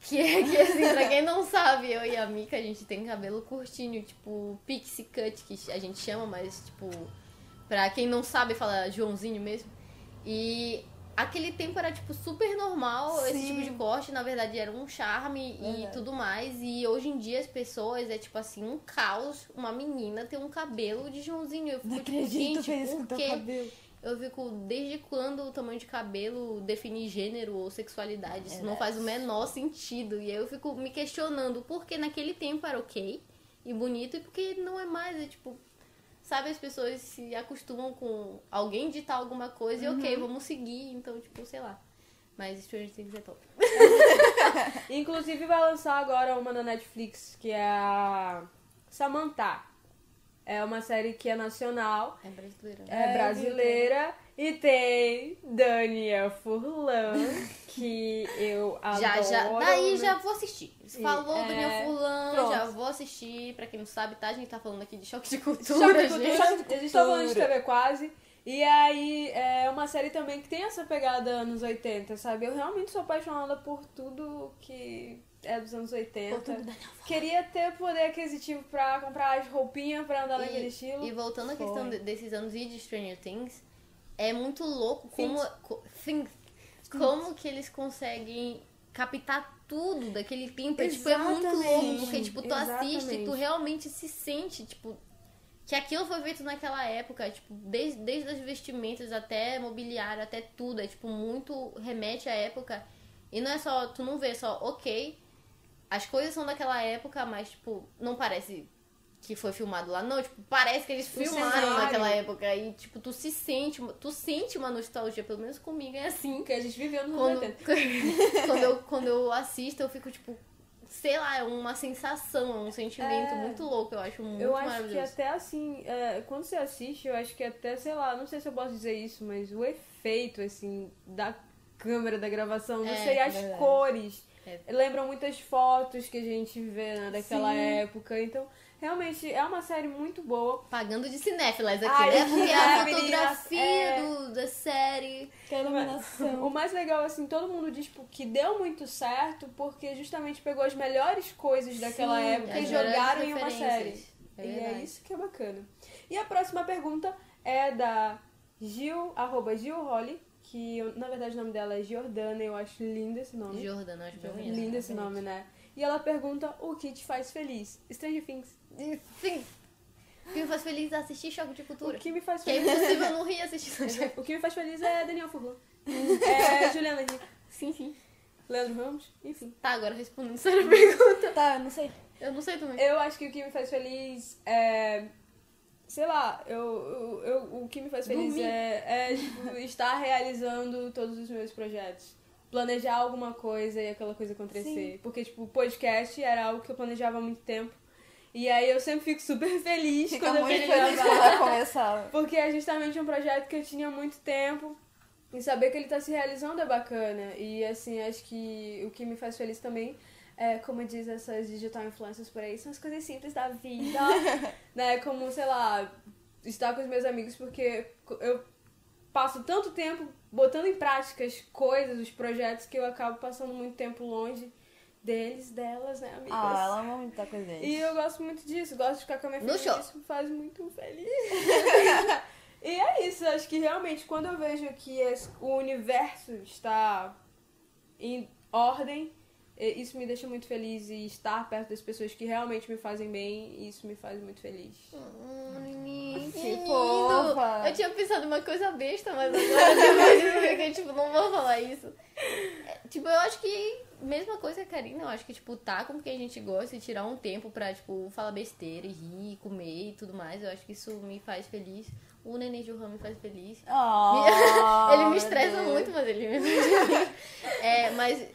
Que é que assim, pra quem não sabe, eu e a Mika, a gente tem cabelo curtinho, tipo pixie cut, que a gente chama, mas tipo. Pra quem não sabe, fala Joãozinho mesmo. E aquele tempo era, tipo, super normal esse Sim. tipo de corte. Na verdade, era um charme e tudo mais. E hoje em dia as pessoas é, tipo assim, um caos. Uma menina ter um cabelo de Joãozinho. Eu fico, Não tipo, acredito gente, isso com teu cabelo. Eu fico, desde quando o tamanho de cabelo define gênero ou sexualidade? Isso não Verdade. faz o menor sentido. E aí eu fico me questionando por que naquele tempo era ok e bonito e porque não é mais. É tipo, sabe, as pessoas se acostumam com alguém ditar alguma coisa e ok, vamos seguir. Então, tipo, sei lá. Mas Stranger Things é top. <laughs> Inclusive vai lançar agora uma na Netflix, que é a Samantha. É uma série que é nacional, É brasileira. é, É, brasileira E tem Daniel Furlan, <laughs> que eu adoro. Já, já. Daí já vou assistir. Você falou é, Daniel Furlan, pronto. já vou assistir. Pra quem não sabe, tá? A gente tá falando aqui de choque de cultura, Choque de cultura, gente. choque de- a gente tá falando de TV quase. E aí, é uma série também que tem essa pegada anos 80, sabe? Eu realmente sou apaixonada por tudo que é dos anos 80. Queria ter poder aquisitivo pra comprar as roupinhas pra andar naquele estilo. E voltando à questão de- desses anos e de Stranger Things, é muito louco como, co- Things. como que eles conseguem captar tudo daquele tempo. É, tipo, é muito Exatamente. louco, porque tipo, tu assiste e tu Exatamente. realmente se sente, tipo, que aquilo foi feito naquela época, tipo, desde, desde as vestimentas até mobiliário, até tudo. É tipo, muito remete à época. E não é só, tu não vê só, ok, as coisas são daquela época, mas, tipo, não parece que foi filmado lá. Não, tipo, parece que eles O filmaram cenário. naquela época. E, tipo, tu se sente, tu sente uma nostalgia, pelo menos comigo é assim. Que a gente viveu nos Quando, anos <laughs> 80. quando, eu, quando eu assisto, eu fico, tipo, sei lá, é uma sensação, é um sentimento É. muito louco. Eu acho muito Eu acho que até assim, é, quando você assiste, eu acho que até, sei lá, não sei se eu posso dizer isso, mas o efeito, assim, da câmera, da gravação, não É, sei, as verdade. cores. É. Lembram muitas fotos que a gente vê né, daquela Sim. época. Então, realmente, é uma série muito boa. Pagando de cinéfilas aqui, Ai, né? que Porque é, a fotografia é. do, da série. Que é a iluminação. O mais legal, assim, todo mundo diz tipo, que deu muito certo porque justamente pegou as melhores coisas daquela Sim, época e jogaram em uma série. É e é isso que é bacana. E a próxima pergunta é da Gil, arroba Gil Holly, que eu- na verdade o nome dela é Jordana, eu acho lindo esse nome. Jordana, acho bem bonito. lindo esse nome, né? E ela pergunta o que te faz feliz. Stranger Things. Sim. O que me faz feliz é assistir Choque de Cultura. O que me faz Que é feliz. impossível não rir assistindo o que me faz feliz é Daniel Furlan. é Juliana Rico. Sim, sim. Leandro Ramos, enfim. Tá, agora respondendo sério a <laughs> pergunta. Tá, eu não sei. Eu não sei também. Eu acho que o que me faz feliz é. Sei lá, eu, eu, eu- o que me faz feliz Dormir. é, é tipo, <laughs> estar realizando todos os meus projetos. Planejar alguma coisa e aquela coisa acontecer. Porque, tipo, o podcast era algo que eu planejava há muito tempo. E aí eu sempre fico super <laughs> feliz Fica quando eu muito vejo feliz quando começar. Porque é justamente um projeto que eu tinha há muito tempo. E saber que ele tá se realizando é bacana. E assim, acho que o que me faz feliz também é, como diz essas digital influencers por aí, são as coisas simples da vida. <laughs> né? Como, sei lá, estar com os meus amigos, porque eu passo tanto tempo botando em prática as coisas, os projetos, que eu acabo passando muito tempo longe deles, delas, né, amigas? Ah, ela ama muito estar com a gente. E eu gosto muito disso, gosto de ficar com a minha No família, show. isso me faz muito feliz. <laughs> e é isso, acho que realmente quando eu vejo que es- o universo está em ordem, isso me deixa muito feliz e estar perto das pessoas que realmente me fazem bem, isso me faz muito feliz. Hum, Que fofa. Eu tinha pensado em uma coisa besta, mas agora depois fiquei, tipo, não vou falar isso. É, tipo, eu acho que, mesma coisa que a Karina, eu acho que, tipo, tá com quem a gente gosta e tirar um tempo pra, tipo, falar besteira e rir, comer e tudo mais, eu acho que isso me faz feliz. O neném de Johan me faz feliz. Ah, <laughs> ele me estressa Deus. muito, mas ele me faz feliz. É, mas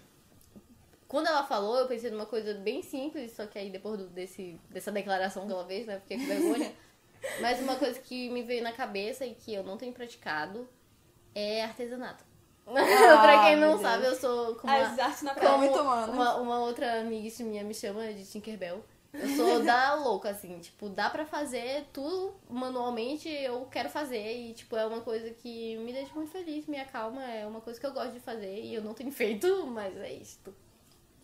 quando ela falou, eu pensei numa coisa bem simples, só que aí depois do- desse, dessa declaração que ela fez, né, fiquei com vergonha. <laughs> Mas uma coisa que me veio na cabeça e que eu não tenho praticado é artesanato. <laughs> pra quem não sabe, eu sou como As uma, artes na É como muito uma, uma outra amiga minha me chama de Tinkerbell. Eu sou da louca, assim, tipo, dá pra fazer tudo manualmente, eu quero fazer. E, tipo, é uma coisa que me deixa muito feliz, me acalma, é uma coisa que eu gosto de fazer e eu não tenho <laughs> feito, mas é isto.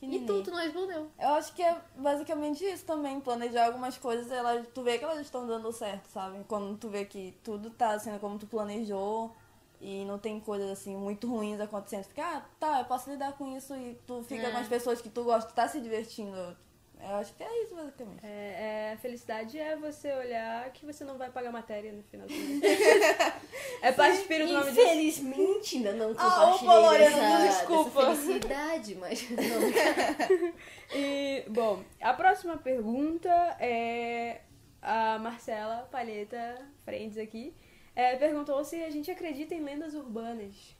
E neném. tu, tu não respondeu. Eu acho que é basicamente isso também, planejar algumas coisas, ela, tu vê que elas estão dando certo, sabe? Quando tu vê que tudo tá sendo como tu planejou e não tem coisas assim muito ruins acontecendo, tu fica, ah, tá, eu posso lidar com isso e tu fica É. com as pessoas que tu gosta, tu tá se divertindo. Eu acho que é isso basicamente. É, é, felicidade é você olhar que você não vai pagar matéria no final do mês. <laughs> é paz de espírito o nome disso. Infelizmente, ainda não Ah, opa, Lorena, dessa, desculpa. dessa felicidade, mas <laughs> não. E, bom, a próxima pergunta é a Marcela Palheta Friends aqui. é, perguntou se a gente acredita em lendas urbanas.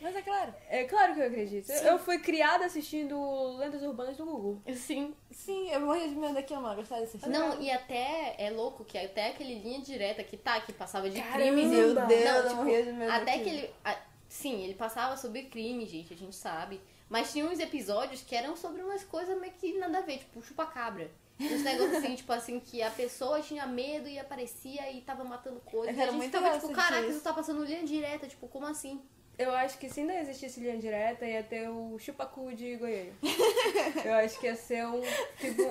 Mas é claro. É claro que eu acredito. Eu fui criada assistindo Lendas Urbanas do Gugu. Sim. Sim, eu morria de medo daquilo, mano. Gostava desse filme. Não, e até é louco que até aquele linha direta que tá, que passava de Caramba! crimes. Meu Deus, Não, eu tipo, morria de medo Até daquilo. que ele. a- sim, ele passava sobre crime, gente, a gente sabe. Mas tinha uns episódios que eram sobre umas coisas meio que nada a ver, tipo, chupa-cabra. Uns negócios assim, <laughs> tipo assim, que a pessoa tinha medo e aparecia e tava matando coisas. Eu E quero a gente muito ver tipo, caraca, isso tá passando linha direta, tipo, como assim? Eu acho que se ainda existisse linha direta, ia ter o chupacu de Goiânia. <laughs> Eu acho que ia ser um, tipo,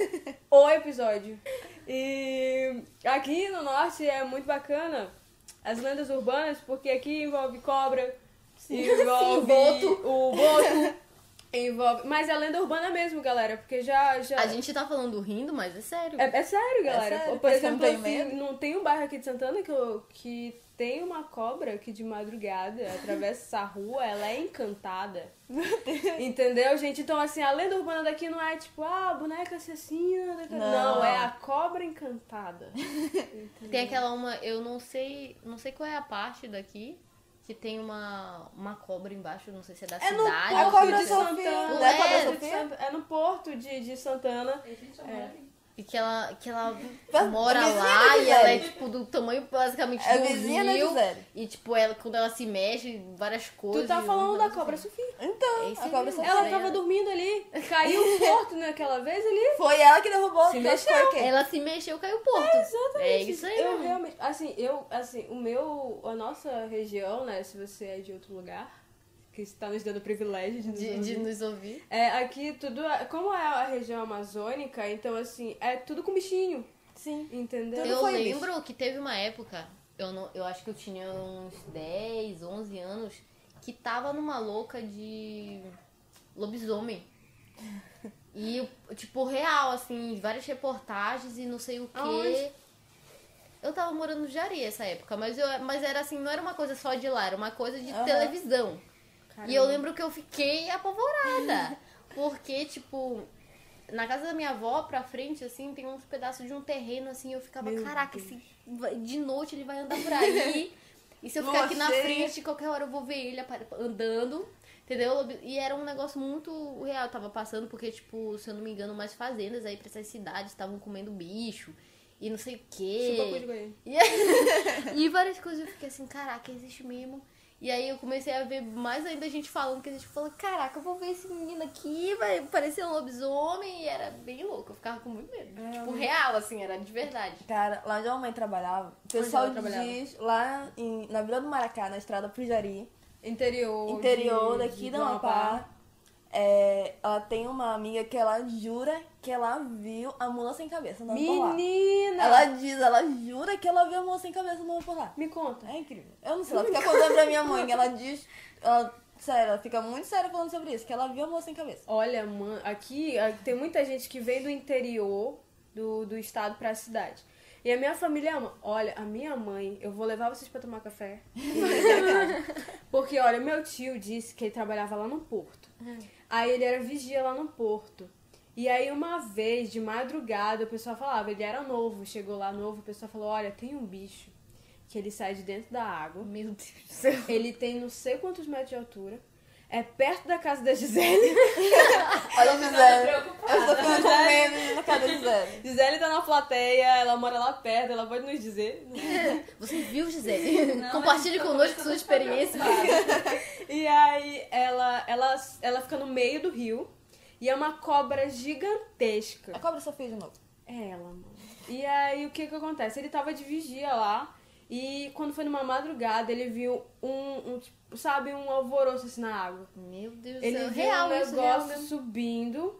o episódio. E aqui no norte é muito bacana as lendas urbanas, porque aqui envolve cobra, envolve boto. o boto, envolve... Mas é lenda urbana mesmo, galera, porque já... já... A gente tá falando rindo, mas é sério. É, é sério, galera. sério, Por exemplo, não tenho assim, não tem um bairro aqui de Santana que, eu- que tem uma cobra que de madrugada atravessa essa rua, ela é encantada. <laughs> Entendeu, gente? Então, assim, a lenda urbana daqui não é tipo, ah, boneca assassina. Não. Não, é a cobra encantada. <laughs> Tem aquela uma, eu não sei, não sei qual é a parte daqui que tem uma, uma cobra embaixo, não sei se é da É no cidade. é- é a cobra é, de de Sofia? Sant- é no porto de, de Santana. É. E que ela, que ela mora lá da e ela é tipo do tamanho basicamente É do vizinha rio. E tipo, ela, quando ela se mexe, várias coisas. Tu tá falando da cobra. Sofia. Então, É isso a cobra. Sofia. Ela tava dormindo ali, <laughs> caiu o porto naquela vez ali. Foi ela que derrubou. Se mexeu. Ela se mexeu, caiu o porto. É isso aí. Eu realmente, assim, eu, assim, o meu, a nossa região, né, se você é de outro lugar, que está nos dando privilégio de nos De, de ouvir, nos ouvir. é, aqui tudo, é- como é a região amazônica, então, assim, é tudo com bichinho, Sim. entendeu? Eu foi lembro que teve uma época, eu, não, eu acho que eu tinha uns 10, 11 anos, que tava numa louca de lobisomem. E, tipo, real, assim, várias reportagens e não sei o quê. Aonde? Eu tava morando no Jari essa época, mas, eu, mas era assim, não era uma coisa só de lá, era uma coisa de Aham. televisão. Caramba. E eu lembro que eu fiquei apavorada. <laughs> Porque, tipo, na casa da minha avó, pra frente, assim, tem uns pedaços de um terreno, assim, eu ficava, Meu caraca, esse, de noite ele vai andar por aí. <laughs> e se eu ficar aqui na frente, qualquer hora eu vou ver ele andando. Entendeu? E era um negócio muito real. Eu tava passando porque, tipo, se eu não me engano, umas fazendas aí pra essas cidades estavam comendo bicho. E não sei o quê. E, <laughs> e várias coisas eu fiquei assim, caraca, existe mesmo. E aí eu comecei a ver mais ainda gente falando que a gente falou, caraca, eu vou ver esse menino aqui, vai parecer um lobisomem. E era bem louco, eu ficava com muito medo. É, tipo, real, assim, era de verdade. Cara, lá onde a mamãe trabalhava, o pessoal diz, lá em- na Vila do Maracá, na estrada pro Jari, Interior. interior de- daqui de da Amapá, é, ela tem uma amiga que ela jura que ela viu a mula sem cabeça andando. Menina! Ela diz, ela jura que ela viu a mula sem cabeça andando por lá. Me conta. É incrível. Eu não sei, ela fica contando pra minha mãe, ela diz, ela, sério, ela fica muito séria falando sobre isso, que ela viu a mula sem cabeça. Olha, mano, aqui tem muita gente que vem do interior do, do estado pra cidade. E a minha família ama. Olha, a minha mãe, eu vou levar vocês pra tomar café. <laughs> Porque, olha, meu tio disse que ele trabalhava lá no porto. Aí ele era vigia lá no porto. E aí uma vez, de madrugada, o pessoal falava, ele era novo, chegou lá novo, o pessoal falou, olha, tem um bicho que ele sai de dentro da água. Meu Deus do <laughs> céu. Ele tem não sei quantos metros de altura. É perto da casa da Gisele. <laughs> Olha a Gisele, eu tô ficando com medo na casa da Gisele. Gisele tá na plateia, ela mora lá perto, ela pode nos dizer. <laughs> Você viu, Gisele? Não, <laughs> Compartilhe conosco sua experiência. E aí ela, ela, ela fica no meio do rio e é uma cobra gigantesca. A cobra Sofia de novo. É ela, mano. E aí o que que acontece? Ele tava de vigia lá e quando foi numa madrugada ele viu um, um tipo, sabe, um alvoroço assim na água. Meu Deus do Ele céu. viu Real, um real negócio mesmo. subindo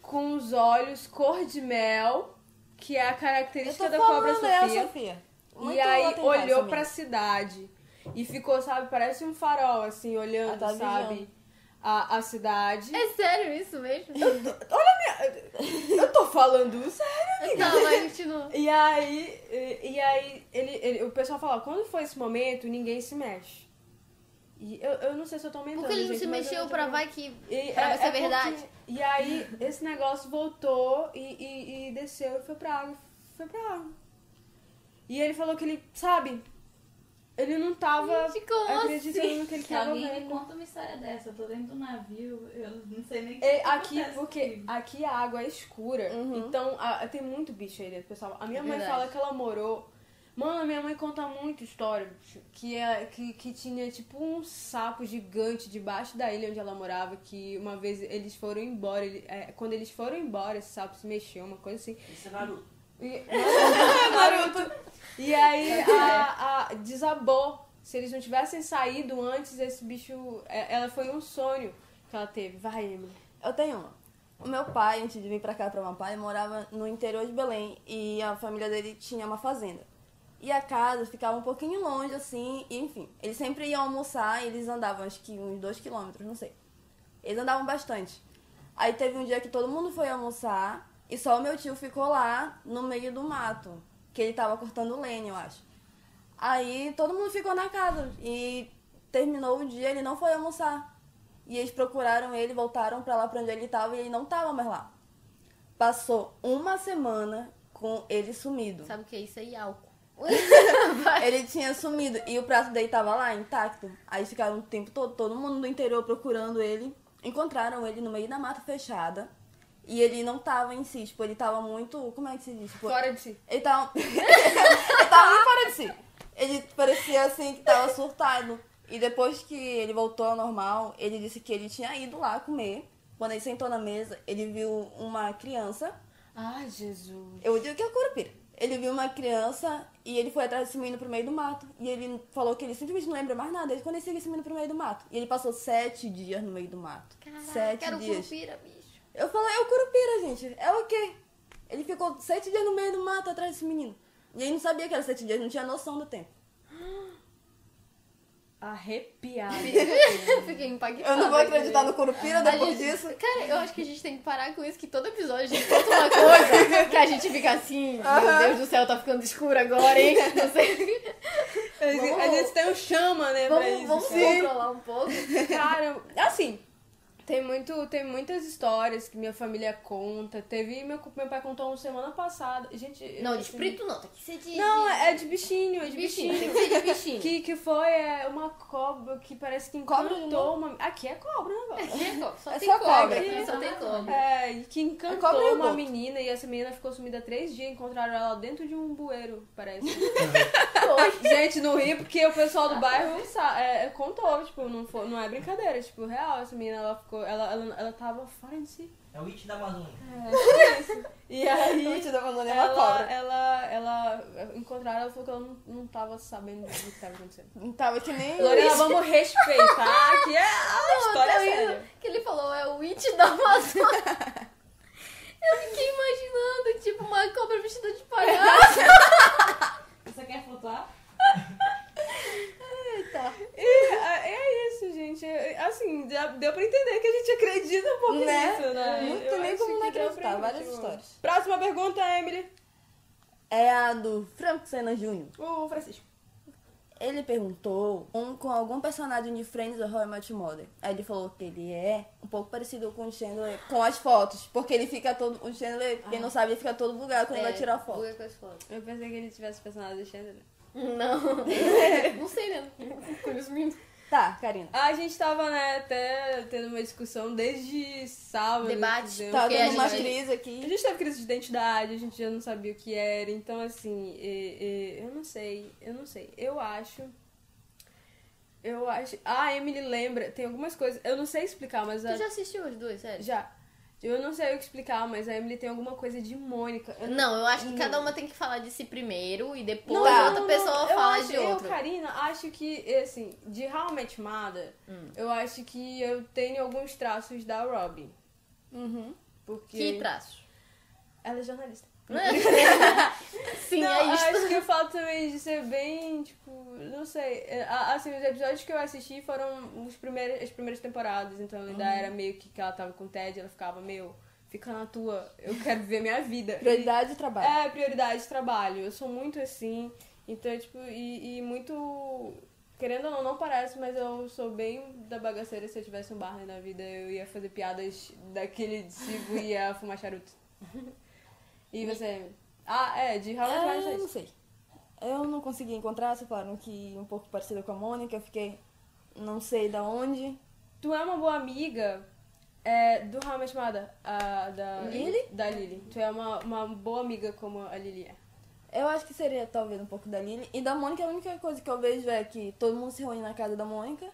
com os olhos cor de mel, que é a característica da cobra falando, é a Sofia. Sofia. Muito E aí olhou pra menina. cidade e ficou, sabe, parece um farol, assim, olhando, tava sabe, vigiando. A, a cidade. É sério isso mesmo? Eu tô falando sério. Tá, vai, continua. E aí, e, e aí ele, ele- o pessoal fala, quando foi esse momento, ninguém se mexe. E eu, eu não sei se eu tô aumentando, Porque ele não gente, se mas mexeu eu- pra vai que... E, pra é porque- verdade. E aí, esse negócio voltou e, e, e desceu e foi pra água. Foi pra água. E ele falou que ele, sabe, Ele não tava como acreditando assim? no que ele Que tava alguém me vendo. conta uma história dessa. Eu tô dentro do navio, eu não sei nem o que É, que aqui, porque comigo. aqui a água é escura, Uhum. então a- tem muito bicho aí dentro, pessoal. A minha É mãe verdade. fala que ela morou. Mano, minha mãe conta muita história, bicho, que, é, que, que tinha tipo um sapo gigante debaixo da ilha onde ela morava, que uma vez eles foram embora. ele- é, quando eles foram embora, esse sapo se mexeu, uma coisa assim. Isso é Naruto. E, <laughs> Naruto. E aí a, a- desabou. Se eles não tivessem saído antes, esse bicho. é- Ela foi um sonho que ela teve. Vai, Emily. Eu tenho uma. O meu pai, antes de vir pra cá pra ele morava no interior de Belém e a família dele tinha uma fazenda. E a casa ficava um pouquinho longe, assim, e, enfim. Eles sempre iam almoçar e eles andavam, acho que uns dois quilômetros, não sei. Eles andavam bastante. Aí teve um dia que todo mundo foi almoçar e só o meu tio ficou lá no meio do mato, que ele tava cortando lenha, eu acho. Aí todo mundo ficou na casa e terminou o dia, ele não foi almoçar. E eles procuraram ele, voltaram pra lá pra onde ele tava e ele não tava mais lá. Passou uma semana com ele sumido. Sabe o que é isso aí? Álcool. <laughs> Ele tinha sumido e o prato dele tava lá, intacto. Aí ficaram o tempo todo, todo mundo do interior procurando ele. Encontraram ele no meio da mata fechada. E ele não tava em si, tipo, ele tava muito. Como é que se diz? Tipo, Fora de si. ele tava. <laughs> ele tava muito fora de si. Ele parecia assim que tava surtado. E depois que ele voltou ao normal, ele disse que ele tinha ido lá comer. Quando ele sentou na mesa, ele viu uma criança. Ai, Jesus. Eu digo que é o Curupira. Ele viu uma criança e ele foi atrás desse menino pro meio do mato. E ele falou que ele simplesmente não lembra mais nada. Ele quando ele seguiu esse menino pro meio do mato. E ele passou sete dias no meio do mato. sete Quero dias. curupira, bicho. Eu falei, é o Curupira, gente. É o quê? Ele ficou sete dias no meio do mato atrás desse menino. E ele não sabia que era sete dias, não tinha noção do tempo. <gasps> Arrepiada. <laughs> Eu fiquei impactada. Eu não vou acreditar no Curupira A depois gente- disso. Cara, eu acho que a gente tem que parar com isso, que todo episódio a gente conta uma coisa <laughs> que a gente fica assim, meu Deus do céu, tá ficando escuro agora, hein? Não sei. <laughs> A gente tem um chama, né, pra Vamos, isso. vamos controlar um pouco. Cara, assim, tem, muito, tem muitas histórias que minha família conta. Teve. Meu, meu pai contou uma semana passada. Gente. Não, de assim, espírito não, tem que ser de. Não, é é de bichinho, é de bichinho, bichinho. tem que ser de bichinho. <laughs> Que, que foi é, uma cobra que parece que Cobra encantou uma. Aqui é cobra, né? Aqui é cobra, só É tem só cobra. cobra. Aqui só tem cobra. É, que É encantou cobra e uma menina e essa menina ficou sumida três dias. Encontraram ela dentro de um bueiro, parece. <laughs> Gente, no Rio, porque o pessoal do bairro é, contou, tipo, não, foi, não é brincadeira, tipo, real, essa menina, ela ficou, ela, ela, ela tava fora de si. É o It da Amazônia. É, tipo isso. E <laughs> aí, te dou uma é uma ela, cobra. ela, ela, encontraram, ela falou que ela não, não tava sabendo do que tava acontecendo. Não tava que nem. Lorena, vamos respeitar que é a história Tá séria. Que ele falou é o It da Amazônia. <laughs> Eu fiquei imaginando, tipo, uma cobra vestida de palhaço. <laughs> Você quer flutuar? E é, é isso, gente. É, Assim, já deu pra entender que a gente acredita um pouco Né? nisso, né? Não Eu tem nem como não acreditar, várias acreditar. histórias. Próxima pergunta, Emily. É a do Franco Senna Jr. O Francisco. Ele perguntou um com algum personagem de Friends ou How I Met Your Mother. Aí ele falou que ele é um pouco parecido com o Chandler com as fotos. Porque ele fica todo. O Chandler, quem não sabe, ele fica todo bugado quando É, vai tirar foto. buga com as fotos. Eu pensei que ele tivesse personagem do Chandler. Não. <laughs> Não sei, né? Conhecimento. Tá, Karina. A gente tava, né, até tendo uma discussão desde sábado. Debate. entendeu? Tá a gente uma crise A aqui. gente teve crise de identidade, a gente já não sabia o que era, então assim, e- e- eu não sei, eu não sei. Eu acho. Eu acho. A Emily lembra, tem algumas coisas, eu não sei explicar, mas a, Tu já assistiu as duas, sério? já. Eu não sei o que explicar, mas a Emily tem alguma coisa de Mônica. Eu Não, eu acho que Não. cada uma tem que falar de si primeiro e depois Não, outra não, pessoa fala acho, de outra. Eu, Karina, acho que, assim, de Met Mother, Hum. eu acho que eu tenho alguns traços da Robin. Uhum. Porque Que traços? ela é jornalista. <laughs> Sim, não, é isso. acho que o fato também de ser bem, tipo, não sei. é, Assim, os episódios que eu assisti foram os primeiros, as primeiras temporadas, então ainda Uhum. era meio que que ela tava com o Ted, ela ficava, meu, fica na tua, eu quero viver minha vida. <laughs> Prioridade de trabalho. É, prioridade de trabalho. Eu sou muito assim. Então, tipo, e, e muito. Querendo ou não, não parece, mas eu sou bem da bagaceira. Se eu tivesse um Barney na vida, eu ia fazer piadas daquele tipo e ia fumar charuto. <laughs> E você? Ah, é, de How I Met É, Your não sei. Eu não consegui encontrar, só falaram que um pouco parecida com a Mônica, eu fiquei. Não sei da onde. Tu é uma boa amiga é, do How I Met Your Mother, a, da Lily? Da Lily. Tu é uma, uma boa amiga como a Lily é. Eu acho que seria talvez um pouco da Lily. E da Mônica, a única coisa que eu vejo é que todo mundo se reúne na casa da Mônica.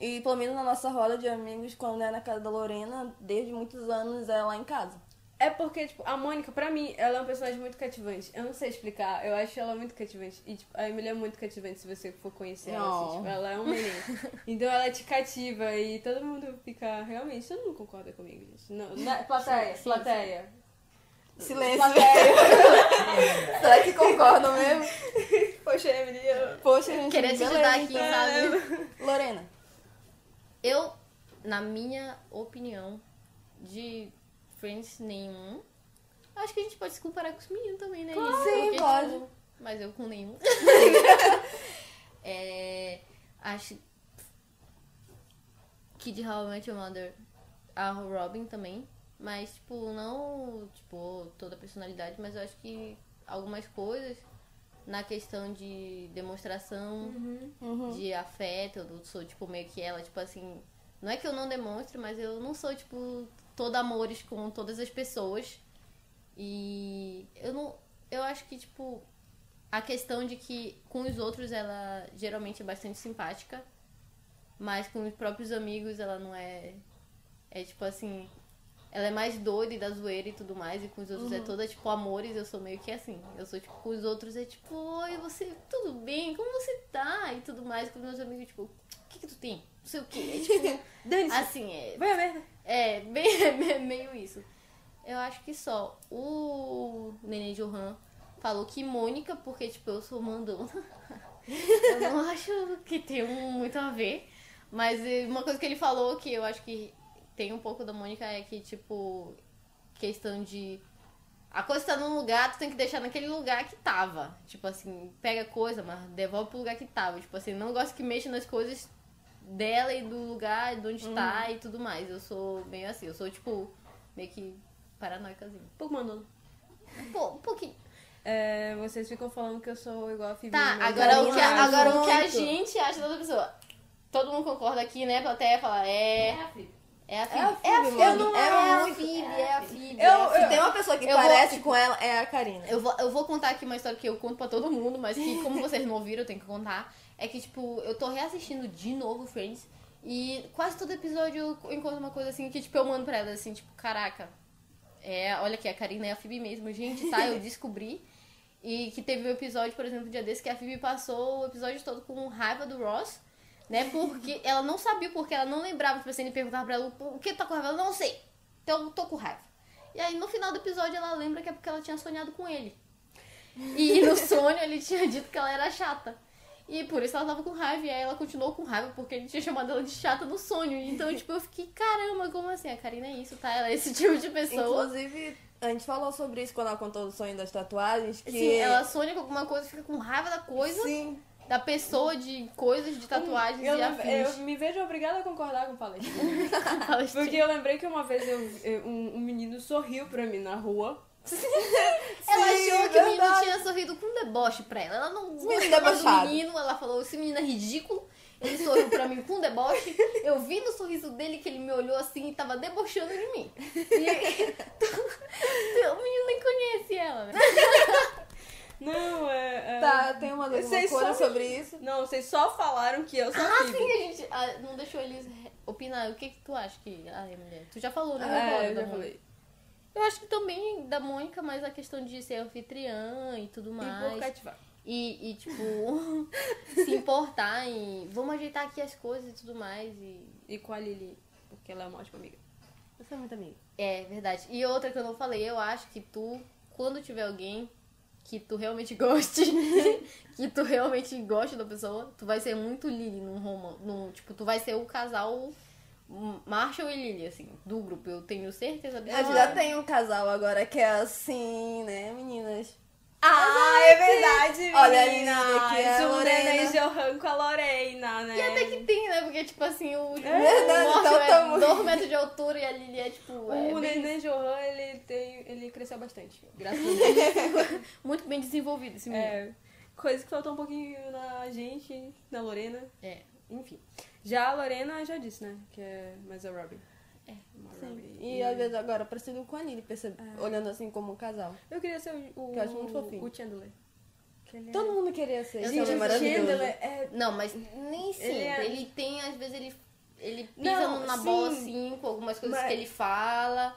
E pelo menos na nossa roda de amigos, quando é na casa da Lorena, desde muitos anos é lá em casa. É porque, tipo, a Mônica, pra mim, ela é um personagem muito cativante. Eu não sei explicar, eu acho ela muito cativante. E, tipo, a Emily é muito cativante se você for conhecer ela. Assim, Não. tipo, ela é um neném. <laughs> então ela te cativa e todo mundo fica. Realmente, todo mundo concorda comigo, gente. Não, na, plateia, plateia. Silêncio. Plateia. <laughs> Será que concordam mesmo? <laughs> Poxa, Emily, eu... Poxa, gente. Queria te ajudar aqui, então. sabe? Lorena. Eu, na minha opinião, de Friends nenhum. Acho que a gente pode se comparar com os meninos também, né? Isso, Sim, porque, pode. tipo, mas eu com nenhum. <laughs> é, acho que de How I Met Your Mother, a Robin também. Mas, tipo, não, tipo, toda a personalidade, mas eu acho que algumas coisas na questão de demonstração Uhum. de afeto, eu sou, tipo, meio que ela, tipo assim. Não é que eu não demonstre, mas eu não sou, tipo, toda amores com todas as pessoas. E eu não. Eu acho que, tipo, a questão de que com os outros ela geralmente é bastante simpática, mas com os próprios amigos ela não é. É tipo assim. Ela é mais doida e da zoeira e tudo mais, e com os outros é toda, tipo, amores, eu sou meio que assim. Eu sou, tipo, com os outros é tipo, oi, você, tudo bem? Como você tá? E tudo mais, com os meus amigos, tipo, o que que tu tem? Não sei o quê. É tipo, <laughs> assim, é, Vai a merda. É, bem, <laughs> meio isso. Eu acho que só o Nenê Johan falou que Mônica, porque, tipo, eu sou mandona. <laughs> eu não acho que tem muito a ver. Mas eh, uma coisa que ele falou que eu acho que tem um pouco da Mônica é que, tipo, questão de. A coisa tá num lugar, tu tem que deixar naquele lugar que tava. Tipo assim, pega coisa, mas devolve pro lugar que tava. Tipo assim, não gosto que mexa nas coisas dela e do lugar de onde tá e tudo mais. Eu sou meio assim, eu sou tipo meio que paranoicazinha. Pouco mandando. Pô, um pouquinho. É, vocês ficam falando que eu sou igual a Phoebe. Tá, agora eu o, que, a- agora o que a gente acha da outra pessoa. Todo mundo concorda aqui, né? A plateia fala, é. É a Phoebe. É a É a Phoebe. Phoebe, É a. Phoebe. É É a muito- Phoebe, é a Phoebe. Eu- é a Se Phoebe. tem uma pessoa que Eu vou- parece com ela, é a Karina. Eu vou, eu vou contar aqui uma história que eu conto pra todo mundo, mas que como vocês não ouviram, eu tenho que contar. É que, tipo, eu tô reassistindo de novo Friends e quase todo episódio eu encontro uma coisa assim que, tipo, eu mando pra ela assim, tipo, caraca, é, olha aqui, a Karina é a Phoebe mesmo, gente, tá? Eu <laughs> descobri. E que teve um episódio, por exemplo, um dia desse, que a Phoebe passou o episódio todo com raiva do Ross, né? Porque <laughs> ela não sabia porque ela não lembrava, tipo assim, ele perguntava pra ela o que tá com raiva, ela não sei. Então eu tô com raiva. E aí no final do episódio ela lembra que é porque ela tinha sonhado com ele. E no <laughs> sonho ele tinha dito que ela era chata. E por isso ela tava com raiva. E aí ela continuou com raiva porque ele tinha chamado ela de chata no sonho. Então, <laughs> tipo, eu fiquei, caramba, como assim? A Karina é isso, tá? Ela é esse <laughs> tipo de pessoa. Inclusive, a gente falou sobre isso quando ela contou o sonho das tatuagens. Que... Assim, ela sonha com alguma coisa, fica com raiva da coisa, Sim. da pessoa, de coisas, de tatuagens eu, e eu afins. me vejo obrigada a concordar com o assim, <laughs> Porque eu lembrei que uma vez eu, eu- um, um menino sorriu pra mim na rua. Ela Sim, achou que o menino tinha sorrido com deboche pra ela. Ela não menino gostou do menino, ela falou, esse menino é ridículo. Ele sorriu pra mim com deboche. Eu vi no sorriso dele que ele me olhou assim e tava debochando de mim. E <laughs> o menino nem conhece ela, né? Não, é. é- Tá, tem uma alguma coisa só- sobre isso? Não, vocês só falaram que eu sou Ah, sim, a gente ah, não deixou eles opinar. O que que tu acha que... Ai, mulher, tu já falou, né? É, Agora, eu já falei. Eu acho que também da Mônica, mas a questão de ser anfitriã e tudo E mais. cativar. E, e, tipo, <laughs> se importar em vamos ajeitar aqui as coisas e tudo mais. E E com a Lili, porque ela é uma ótima amiga. Eu sou muito amiga. é verdade. E outra que eu não falei, eu acho que tu, quando tiver alguém que tu realmente <laughs> goste, <laughs> que tu realmente goste da pessoa, tu vai ser muito Lily num romance. Num, tipo, tu vai ser o casal Marshall e Lily, assim, do grupo. Eu tenho certeza A gente absoluta. já tem um casal agora que é assim, né, meninas? Ah, é verdade, Olha a. Lili, que é a o Lorena. Nenê Johan com a Lorena, né? E até que tem, né? Porque, tipo assim, o, verdade, o Marshall então é tamo- 2 metros de altura e a Lily é, tipo, é O bem- Nenê Johan, ele, tem, ele cresceu bastante. Graças a Deus. <laughs> muito bem desenvolvido esse menino. É. Coisa que faltou um pouquinho na gente, na Lorena. É. Enfim. Já a Lorena já disse, né? Que é mais a Robin. É. Robin. E às vezes agora parecido com a Lily, percebe? olhando assim como um casal. Eu queria ser o, o, Que eu acho muito fofinho. o Chandler. Que ele é- Todo mundo queria ser. Eu Gente, é maravilhoso. Chandler é... Não, mas nem sempre. Ele Ele, é- tem, às vezes, ele, ele pisa Não, na sim. bola assim, com algumas coisas Mas- que ele fala,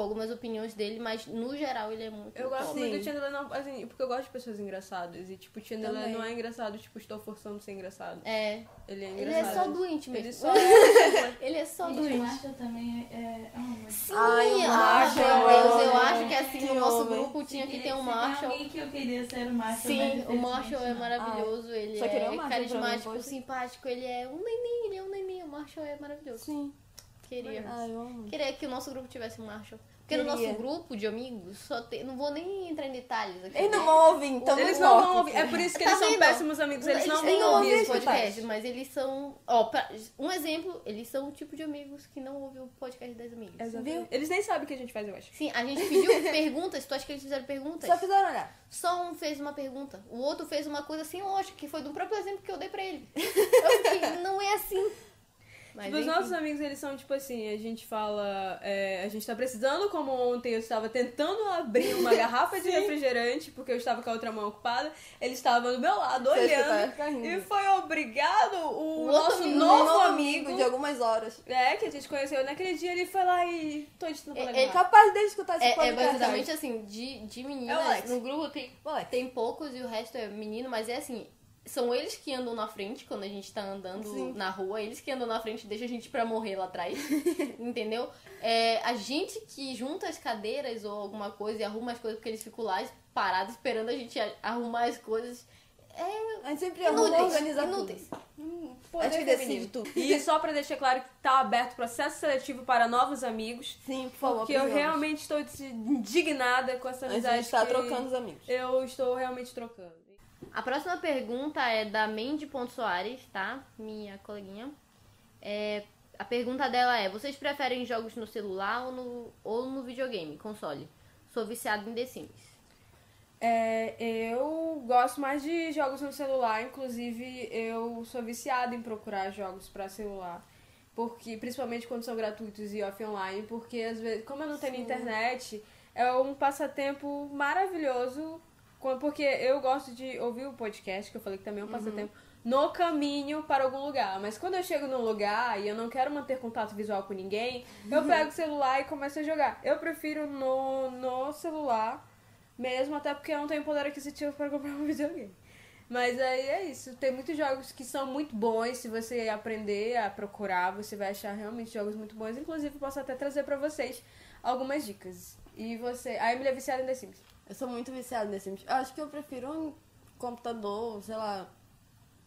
algumas opiniões dele, mas no geral ele é muito. Eu gosto muito do Chandler, não, assim, porque eu gosto de pessoas engraçadas. E, tipo, o Chandler Também. não é engraçado, tipo, estou forçando ser engraçado. É. Ele é Ele engraçado. é só doente mesmo. Ele só é... Ele é só Gente, o doente. Marshall também é, é um. Sim, Ai, o ah, Marshall, meu Deus, eu eu acho que assim, no nosso grupo tinha que ter um Marshall. alguém que eu queria ser o Marshall, Sim, o infelizmente Marshall é maravilhoso, ele é o mim, carismático, simpático, ele é um neném, ele é um neném, o Marshall é maravilhoso. Sim. Queria. Ai, eu amo. Queria que o nosso grupo tivesse um Marshall. Porque no Queria. nosso grupo de amigos, só tem. Não vou nem entrar em detalhes aqui. Eles não ouvem, então Eles não não vão ouvir. É por isso que Tá eles são péssimos amigos. Eles, não vão ouvir ouvir esse podcast, mas eles são. Ó, pra- um exemplo, eles são o tipo de amigos que não ouvem o podcast das amigas. Viu? Eles nem sabem o que a gente faz, eu acho. Sim, a gente pediu <laughs> perguntas, tu acha que eles fizeram perguntas? Só fizeram olhar. Só um fez uma pergunta, o outro fez uma coisa assim, lógica, que foi do próprio exemplo que eu dei pra ele. <laughs> Eu fiquei, não é assim. Mas, Tipo, os nossos amigos, eles são tipo assim, a gente fala, é, a gente tá precisando, como ontem eu estava tentando abrir uma <laughs> garrafa de refrigerante, porque eu estava com a outra mão ocupada, ele estava do meu lado, Você olhando, rindo. e foi obrigado o, O nosso amigo, novo, novo amigo, de algumas horas. é, que a gente conheceu naquele dia, ele foi lá e tô editando É- é. Capaz de escutar esse É, é podcast. basicamente assim, de, de É meninas, Alex. no grupo tem, tem poucos e o resto é menino, mas é assim, são eles que andam na frente quando a gente tá andando Sim. na rua, eles que andam na frente e deixam a gente pra morrer lá atrás, <laughs> entendeu? É, a gente que junta as cadeiras ou alguma coisa e arruma as coisas, porque eles ficam lá parados esperando a gente a- arrumar as coisas. A gente sempre arruma Inúteis, organizar inúteis. tudo. Poder a gente feminino. decide tudo. <laughs> E só pra deixar claro que tá aberto o processo seletivo para novos amigos, Sim, por favor. porque eu realmente estou indignada com essa A amizade gente tá trocando os amigos. Eu estou realmente trocando. A próxima pergunta é da Mandy.soares, tá? Minha coleguinha. É, a pergunta dela é: vocês preferem jogos no celular ou no, ou no videogame, console? Sou viciado em The Sims. É, eu gosto mais de jogos no celular, inclusive eu sou viciada em procurar jogos pra celular. Porque, principalmente quando são gratuitos e off online, porque às vezes, como eu não tenho internet, é um passatempo maravilhoso. Porque eu gosto de ouvir o podcast, que eu falei que também é um passatempo, no caminho para algum lugar. Mas quando eu chego num lugar e eu não quero manter contato visual com ninguém, eu pego o celular e começo a jogar. Eu prefiro no, no celular mesmo, até porque eu não tenho poder aquisitivo para comprar um <laughs> videogame. Mas aí é isso. Tem muitos jogos que são muito bons. Se você aprender a procurar, você vai achar realmente jogos muito bons. Inclusive, eu posso até trazer pra vocês algumas dicas. E você. A Emily é viciada em The Sims. Eu sou muito viciada nesse Eu acho que eu prefiro um computador, sei lá,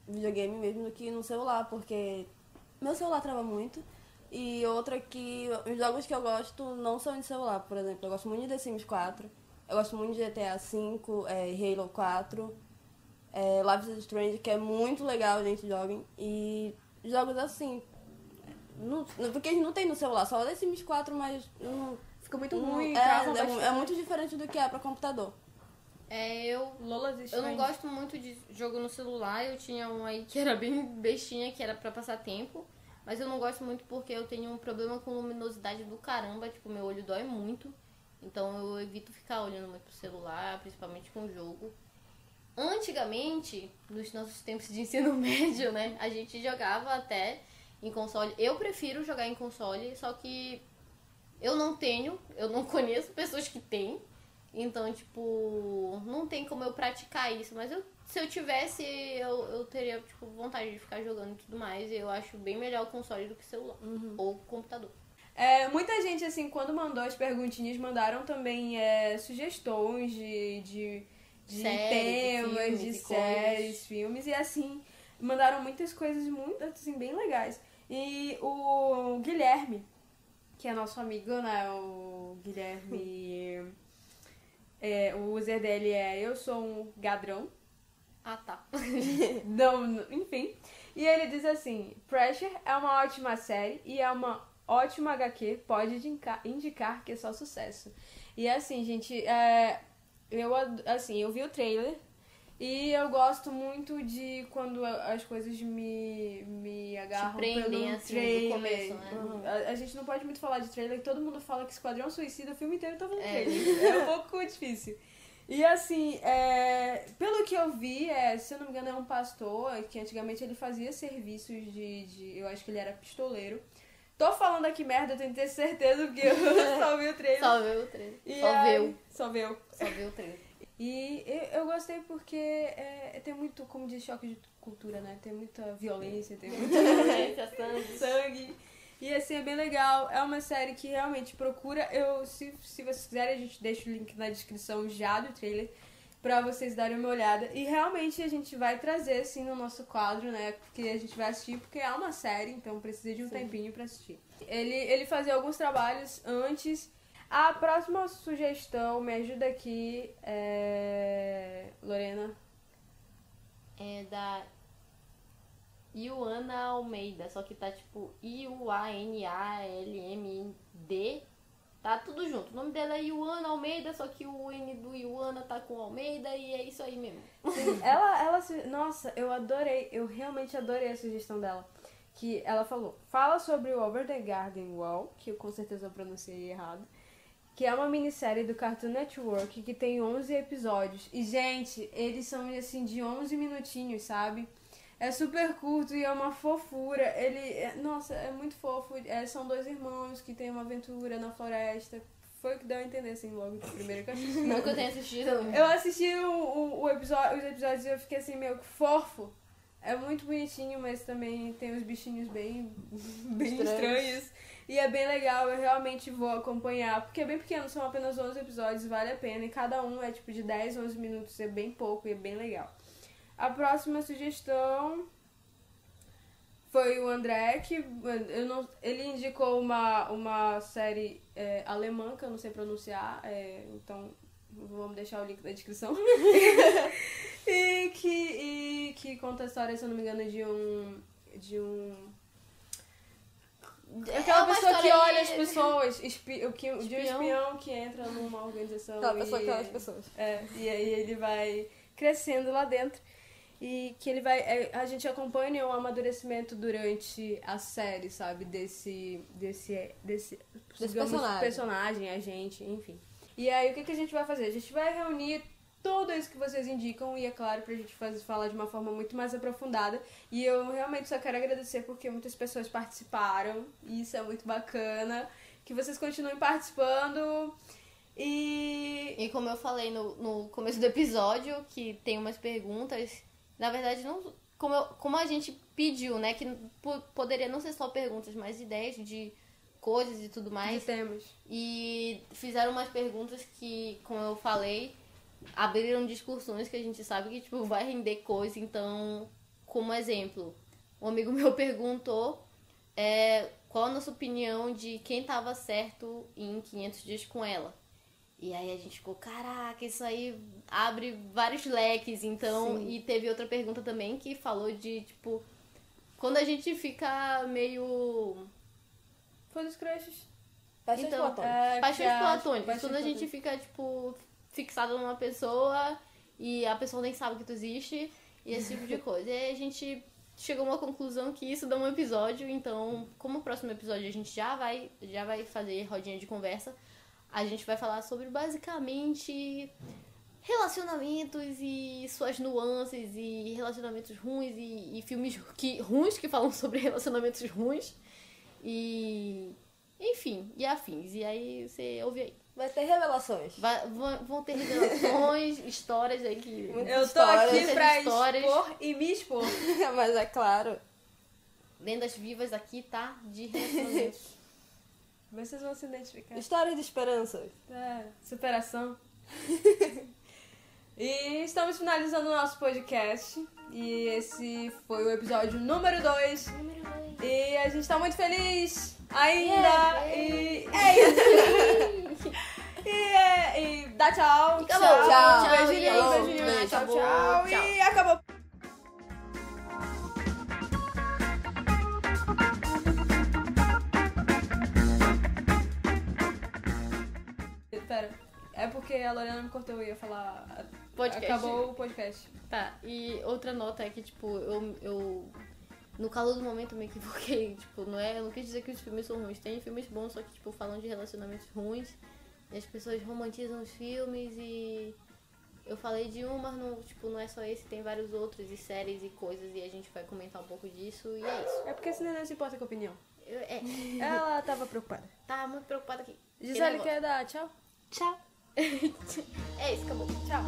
videogame mesmo do que no celular, porque meu celular trava muito. E outra que os jogos que eu gosto não são de celular, por exemplo. Eu gosto muito de The Sims 4, eu gosto muito de GTA V, é, Halo 4, é, Life is Strange, que é muito legal, gente joga. E jogos assim. Porque gente não tem no celular, só The Sims 4, mas não, Fica muito não- ruim, é, é, é muito diferente do que é pra computador. É, eu Lola existe. Eu não gosto muito de jogo no celular. Eu tinha um aí que era <laughs> bem bestinha, que era pra passar tempo. Mas eu não gosto muito porque eu tenho um problema com luminosidade do caramba. Tipo, meu olho dói muito. Então eu evito ficar olhando muito pro celular, principalmente com jogo. Antigamente, nos nossos tempos de ensino <laughs> médio, né? A gente jogava até em console. Eu prefiro jogar em console, só que eu não tenho, eu não <laughs> conheço pessoas que têm. Então, tipo, não tem como eu praticar isso. Mas eu, se eu tivesse, eu, eu teria, tipo, vontade de ficar jogando e tudo mais. E eu acho bem melhor o console do que o celular. Ou o computador. É, muita gente, assim, quando mandou as perguntinhas, mandaram também é, sugestões de, de, de Séries, temas, filmes de e séries, coisas. filmes, e assim, mandaram muitas coisas muito, assim, bem legais. E o Guilherme, que é nosso amigo, né, o Guilherme, é, o user dele é Eu Sou um Gadrão, Ah, tá. <laughs> não, enfim. E ele diz assim: Pressure é uma ótima série e é uma ótima HQ, pode indicar, que é só sucesso. E assim, gente, é, eu assim, eu vi o trailer E eu gosto muito de quando as coisas me, me agarram prendem, pelo assim, trailer. começo, né? Uhum. A, a gente não pode muito falar de trailer, que todo mundo fala que Esquadrão Suicida o filme inteiro tá no É. trailer. É um pouco <laughs> difícil. E assim, é, pelo que eu vi, é, se eu não me engano, é um pastor que antigamente ele fazia serviços de, de. Eu acho que ele era pistoleiro. Tô falando aqui merda, eu tenho que ter certeza porque eu <laughs> só vi o trailer. Só viu o trailer. E Só aí- viu. Só viu. Só viu o trailer. E eu, eu gostei porque é, tem muito, como diz, choque de cultura, né? Tem muita violência, tem muito <laughs> sangue. sangue. E assim, é bem legal. É uma série que realmente procura. Eu, se, se vocês quiserem, a gente deixa o link na descrição já do trailer pra vocês darem uma olhada. E realmente a gente vai trazer, assim, no nosso quadro, né? Porque a gente vai assistir, porque é uma série, então precisa de um tempinho pra assistir. Ele, ele fazia alguns trabalhos antes. A próxima sugestão, me ajuda aqui, é... Lorena. É da Ioana Almeida, só que tá tipo I-U-A-N-A-L-M-D. Tá tudo junto. O nome dela é Ioana Almeida, só que o N do Ioana tá com Almeida e é isso aí mesmo. Sim, ela, ela, nossa, eu adorei, eu realmente adorei a sugestão dela. Que ela falou, fala sobre o Over the Garden Wall, que eu com certeza pronunciei errado, que é uma minissérie do Cartoon Network que tem 11 episódios. E, gente, eles são, assim, de 11 minutinhos, sabe? É super curto e é uma fofura. Ele, é- nossa, é muito fofo. É, são dois irmãos que têm uma aventura na floresta. Foi o que deu a entender, assim, logo de primeiro que eu assisti. Não que eu tenha assistido. Eu assisti o, o, o episódio, os episódios e eu fiquei assim, meio que fofo. É muito bonitinho, mas também tem uns bichinhos bem, bem Estranhos. estranhos. E é bem legal, eu realmente vou acompanhar. Porque é bem pequeno, são apenas 11 episódios, vale a pena. E cada um é tipo de 10, 11 minutos, é bem pouco e é bem legal. A próxima sugestão foi o André, que eu não, ele indicou uma, uma série é, alemã, que eu não sei pronunciar, é, então vamos deixar o link na descrição. <laughs> e, que, e que conta a história, se eu não me engano, de um. De um. Aquela É uma pessoa que olha aí- as pessoas, espi, o que, de um Espião. que entra numa organização. Aquela pessoa e- que olha as pessoas. é, e aí ele vai crescendo lá dentro. E que ele vai. é, A gente acompanha o amadurecimento durante a série, sabe? Desse. Desse. Desse, digamos, personagem. personagem, a gente, enfim. E aí o que, que a gente vai fazer? A gente vai reunir tudo isso que vocês indicam e é claro pra gente fazer, falar de uma forma muito mais aprofundada. E eu realmente só quero agradecer porque muitas pessoas participaram. E isso é muito bacana. Que vocês continuem participando. E E como eu falei no, no começo do episódio, que tem umas perguntas, na verdade, não. Como, eu- como a gente pediu, né? Que po- poderia não ser só perguntas, mas ideias de coisas e tudo mais. mais temos. E fizeram umas perguntas que, como eu falei, abriram discussões que a gente sabe que tipo, vai render coisa. Então, como exemplo, um amigo <laughs> meu perguntou é, qual a nossa opinião de quem tava certo em 500 dias com ela. E aí a gente ficou, caraca, isso aí abre vários leques, então. Sim. E teve outra pergunta também que falou de, tipo, quando a gente fica meio. Foi dos crushes. Paixões Então, platônicas. É, Paixões a- platônicas. paixões Quando a gente fica, tipo, fixado numa pessoa e a pessoa nem sabe que tu existe e esse tipo de coisa. E aí a gente chegou a uma conclusão que isso dá um episódio, então, como o próximo episódio a gente já vai, já vai fazer rodinha de conversa, a gente vai falar sobre basicamente relacionamentos e suas nuances e relacionamentos ruins e, e filmes <laughs> que, ruins que falam sobre relacionamentos ruins e enfim, e afins. E aí você ouve aí. Vai ter revelações. Vai- vão, vão ter revelações, <laughs> histórias aí que. Muitas Eu tô histórias. aqui pra histórias. expor e me expor. <laughs> Mas é claro. Lendas vivas aqui, tá? De <laughs> relacionamentos. Vocês vão se identificar. Histórias de esperança. É, superação. e estamos finalizando o nosso podcast. E esse foi o episódio número 2. Número dois. E a gente tá muito feliz ainda. Yeah, E é isso. <laughs> e, é, e dá tchau. Acabou. Tchau. Tchau. Beijinho, isso. beijinho. Beijo. Tchau, tchau. Tchau. E acabou. Pera. É porque a Lorena me cortou e ia falar. Podcast. Acabou o podcast. Tá, e outra nota é que, tipo, eu, eu no calor do momento eu me equivoquei. <laughs> Tipo, não é. Eu não quis dizer que os filmes são ruins. Tem filmes bons, só que, tipo, falam de relacionamentos ruins. E as pessoas romantizam os filmes e. Eu falei de um, mas não, tipo, não é só esse, tem vários outros, e séries e coisas, e a gente vai comentar um pouco disso, e é isso. É porque esse neném não se importa com a opinião. Eu, é, <laughs> Ela tava preocupada. tá muito preocupada aqui. Gisele quer dar tchau? Tchau. <laughs> é isso, acabou. Tchau.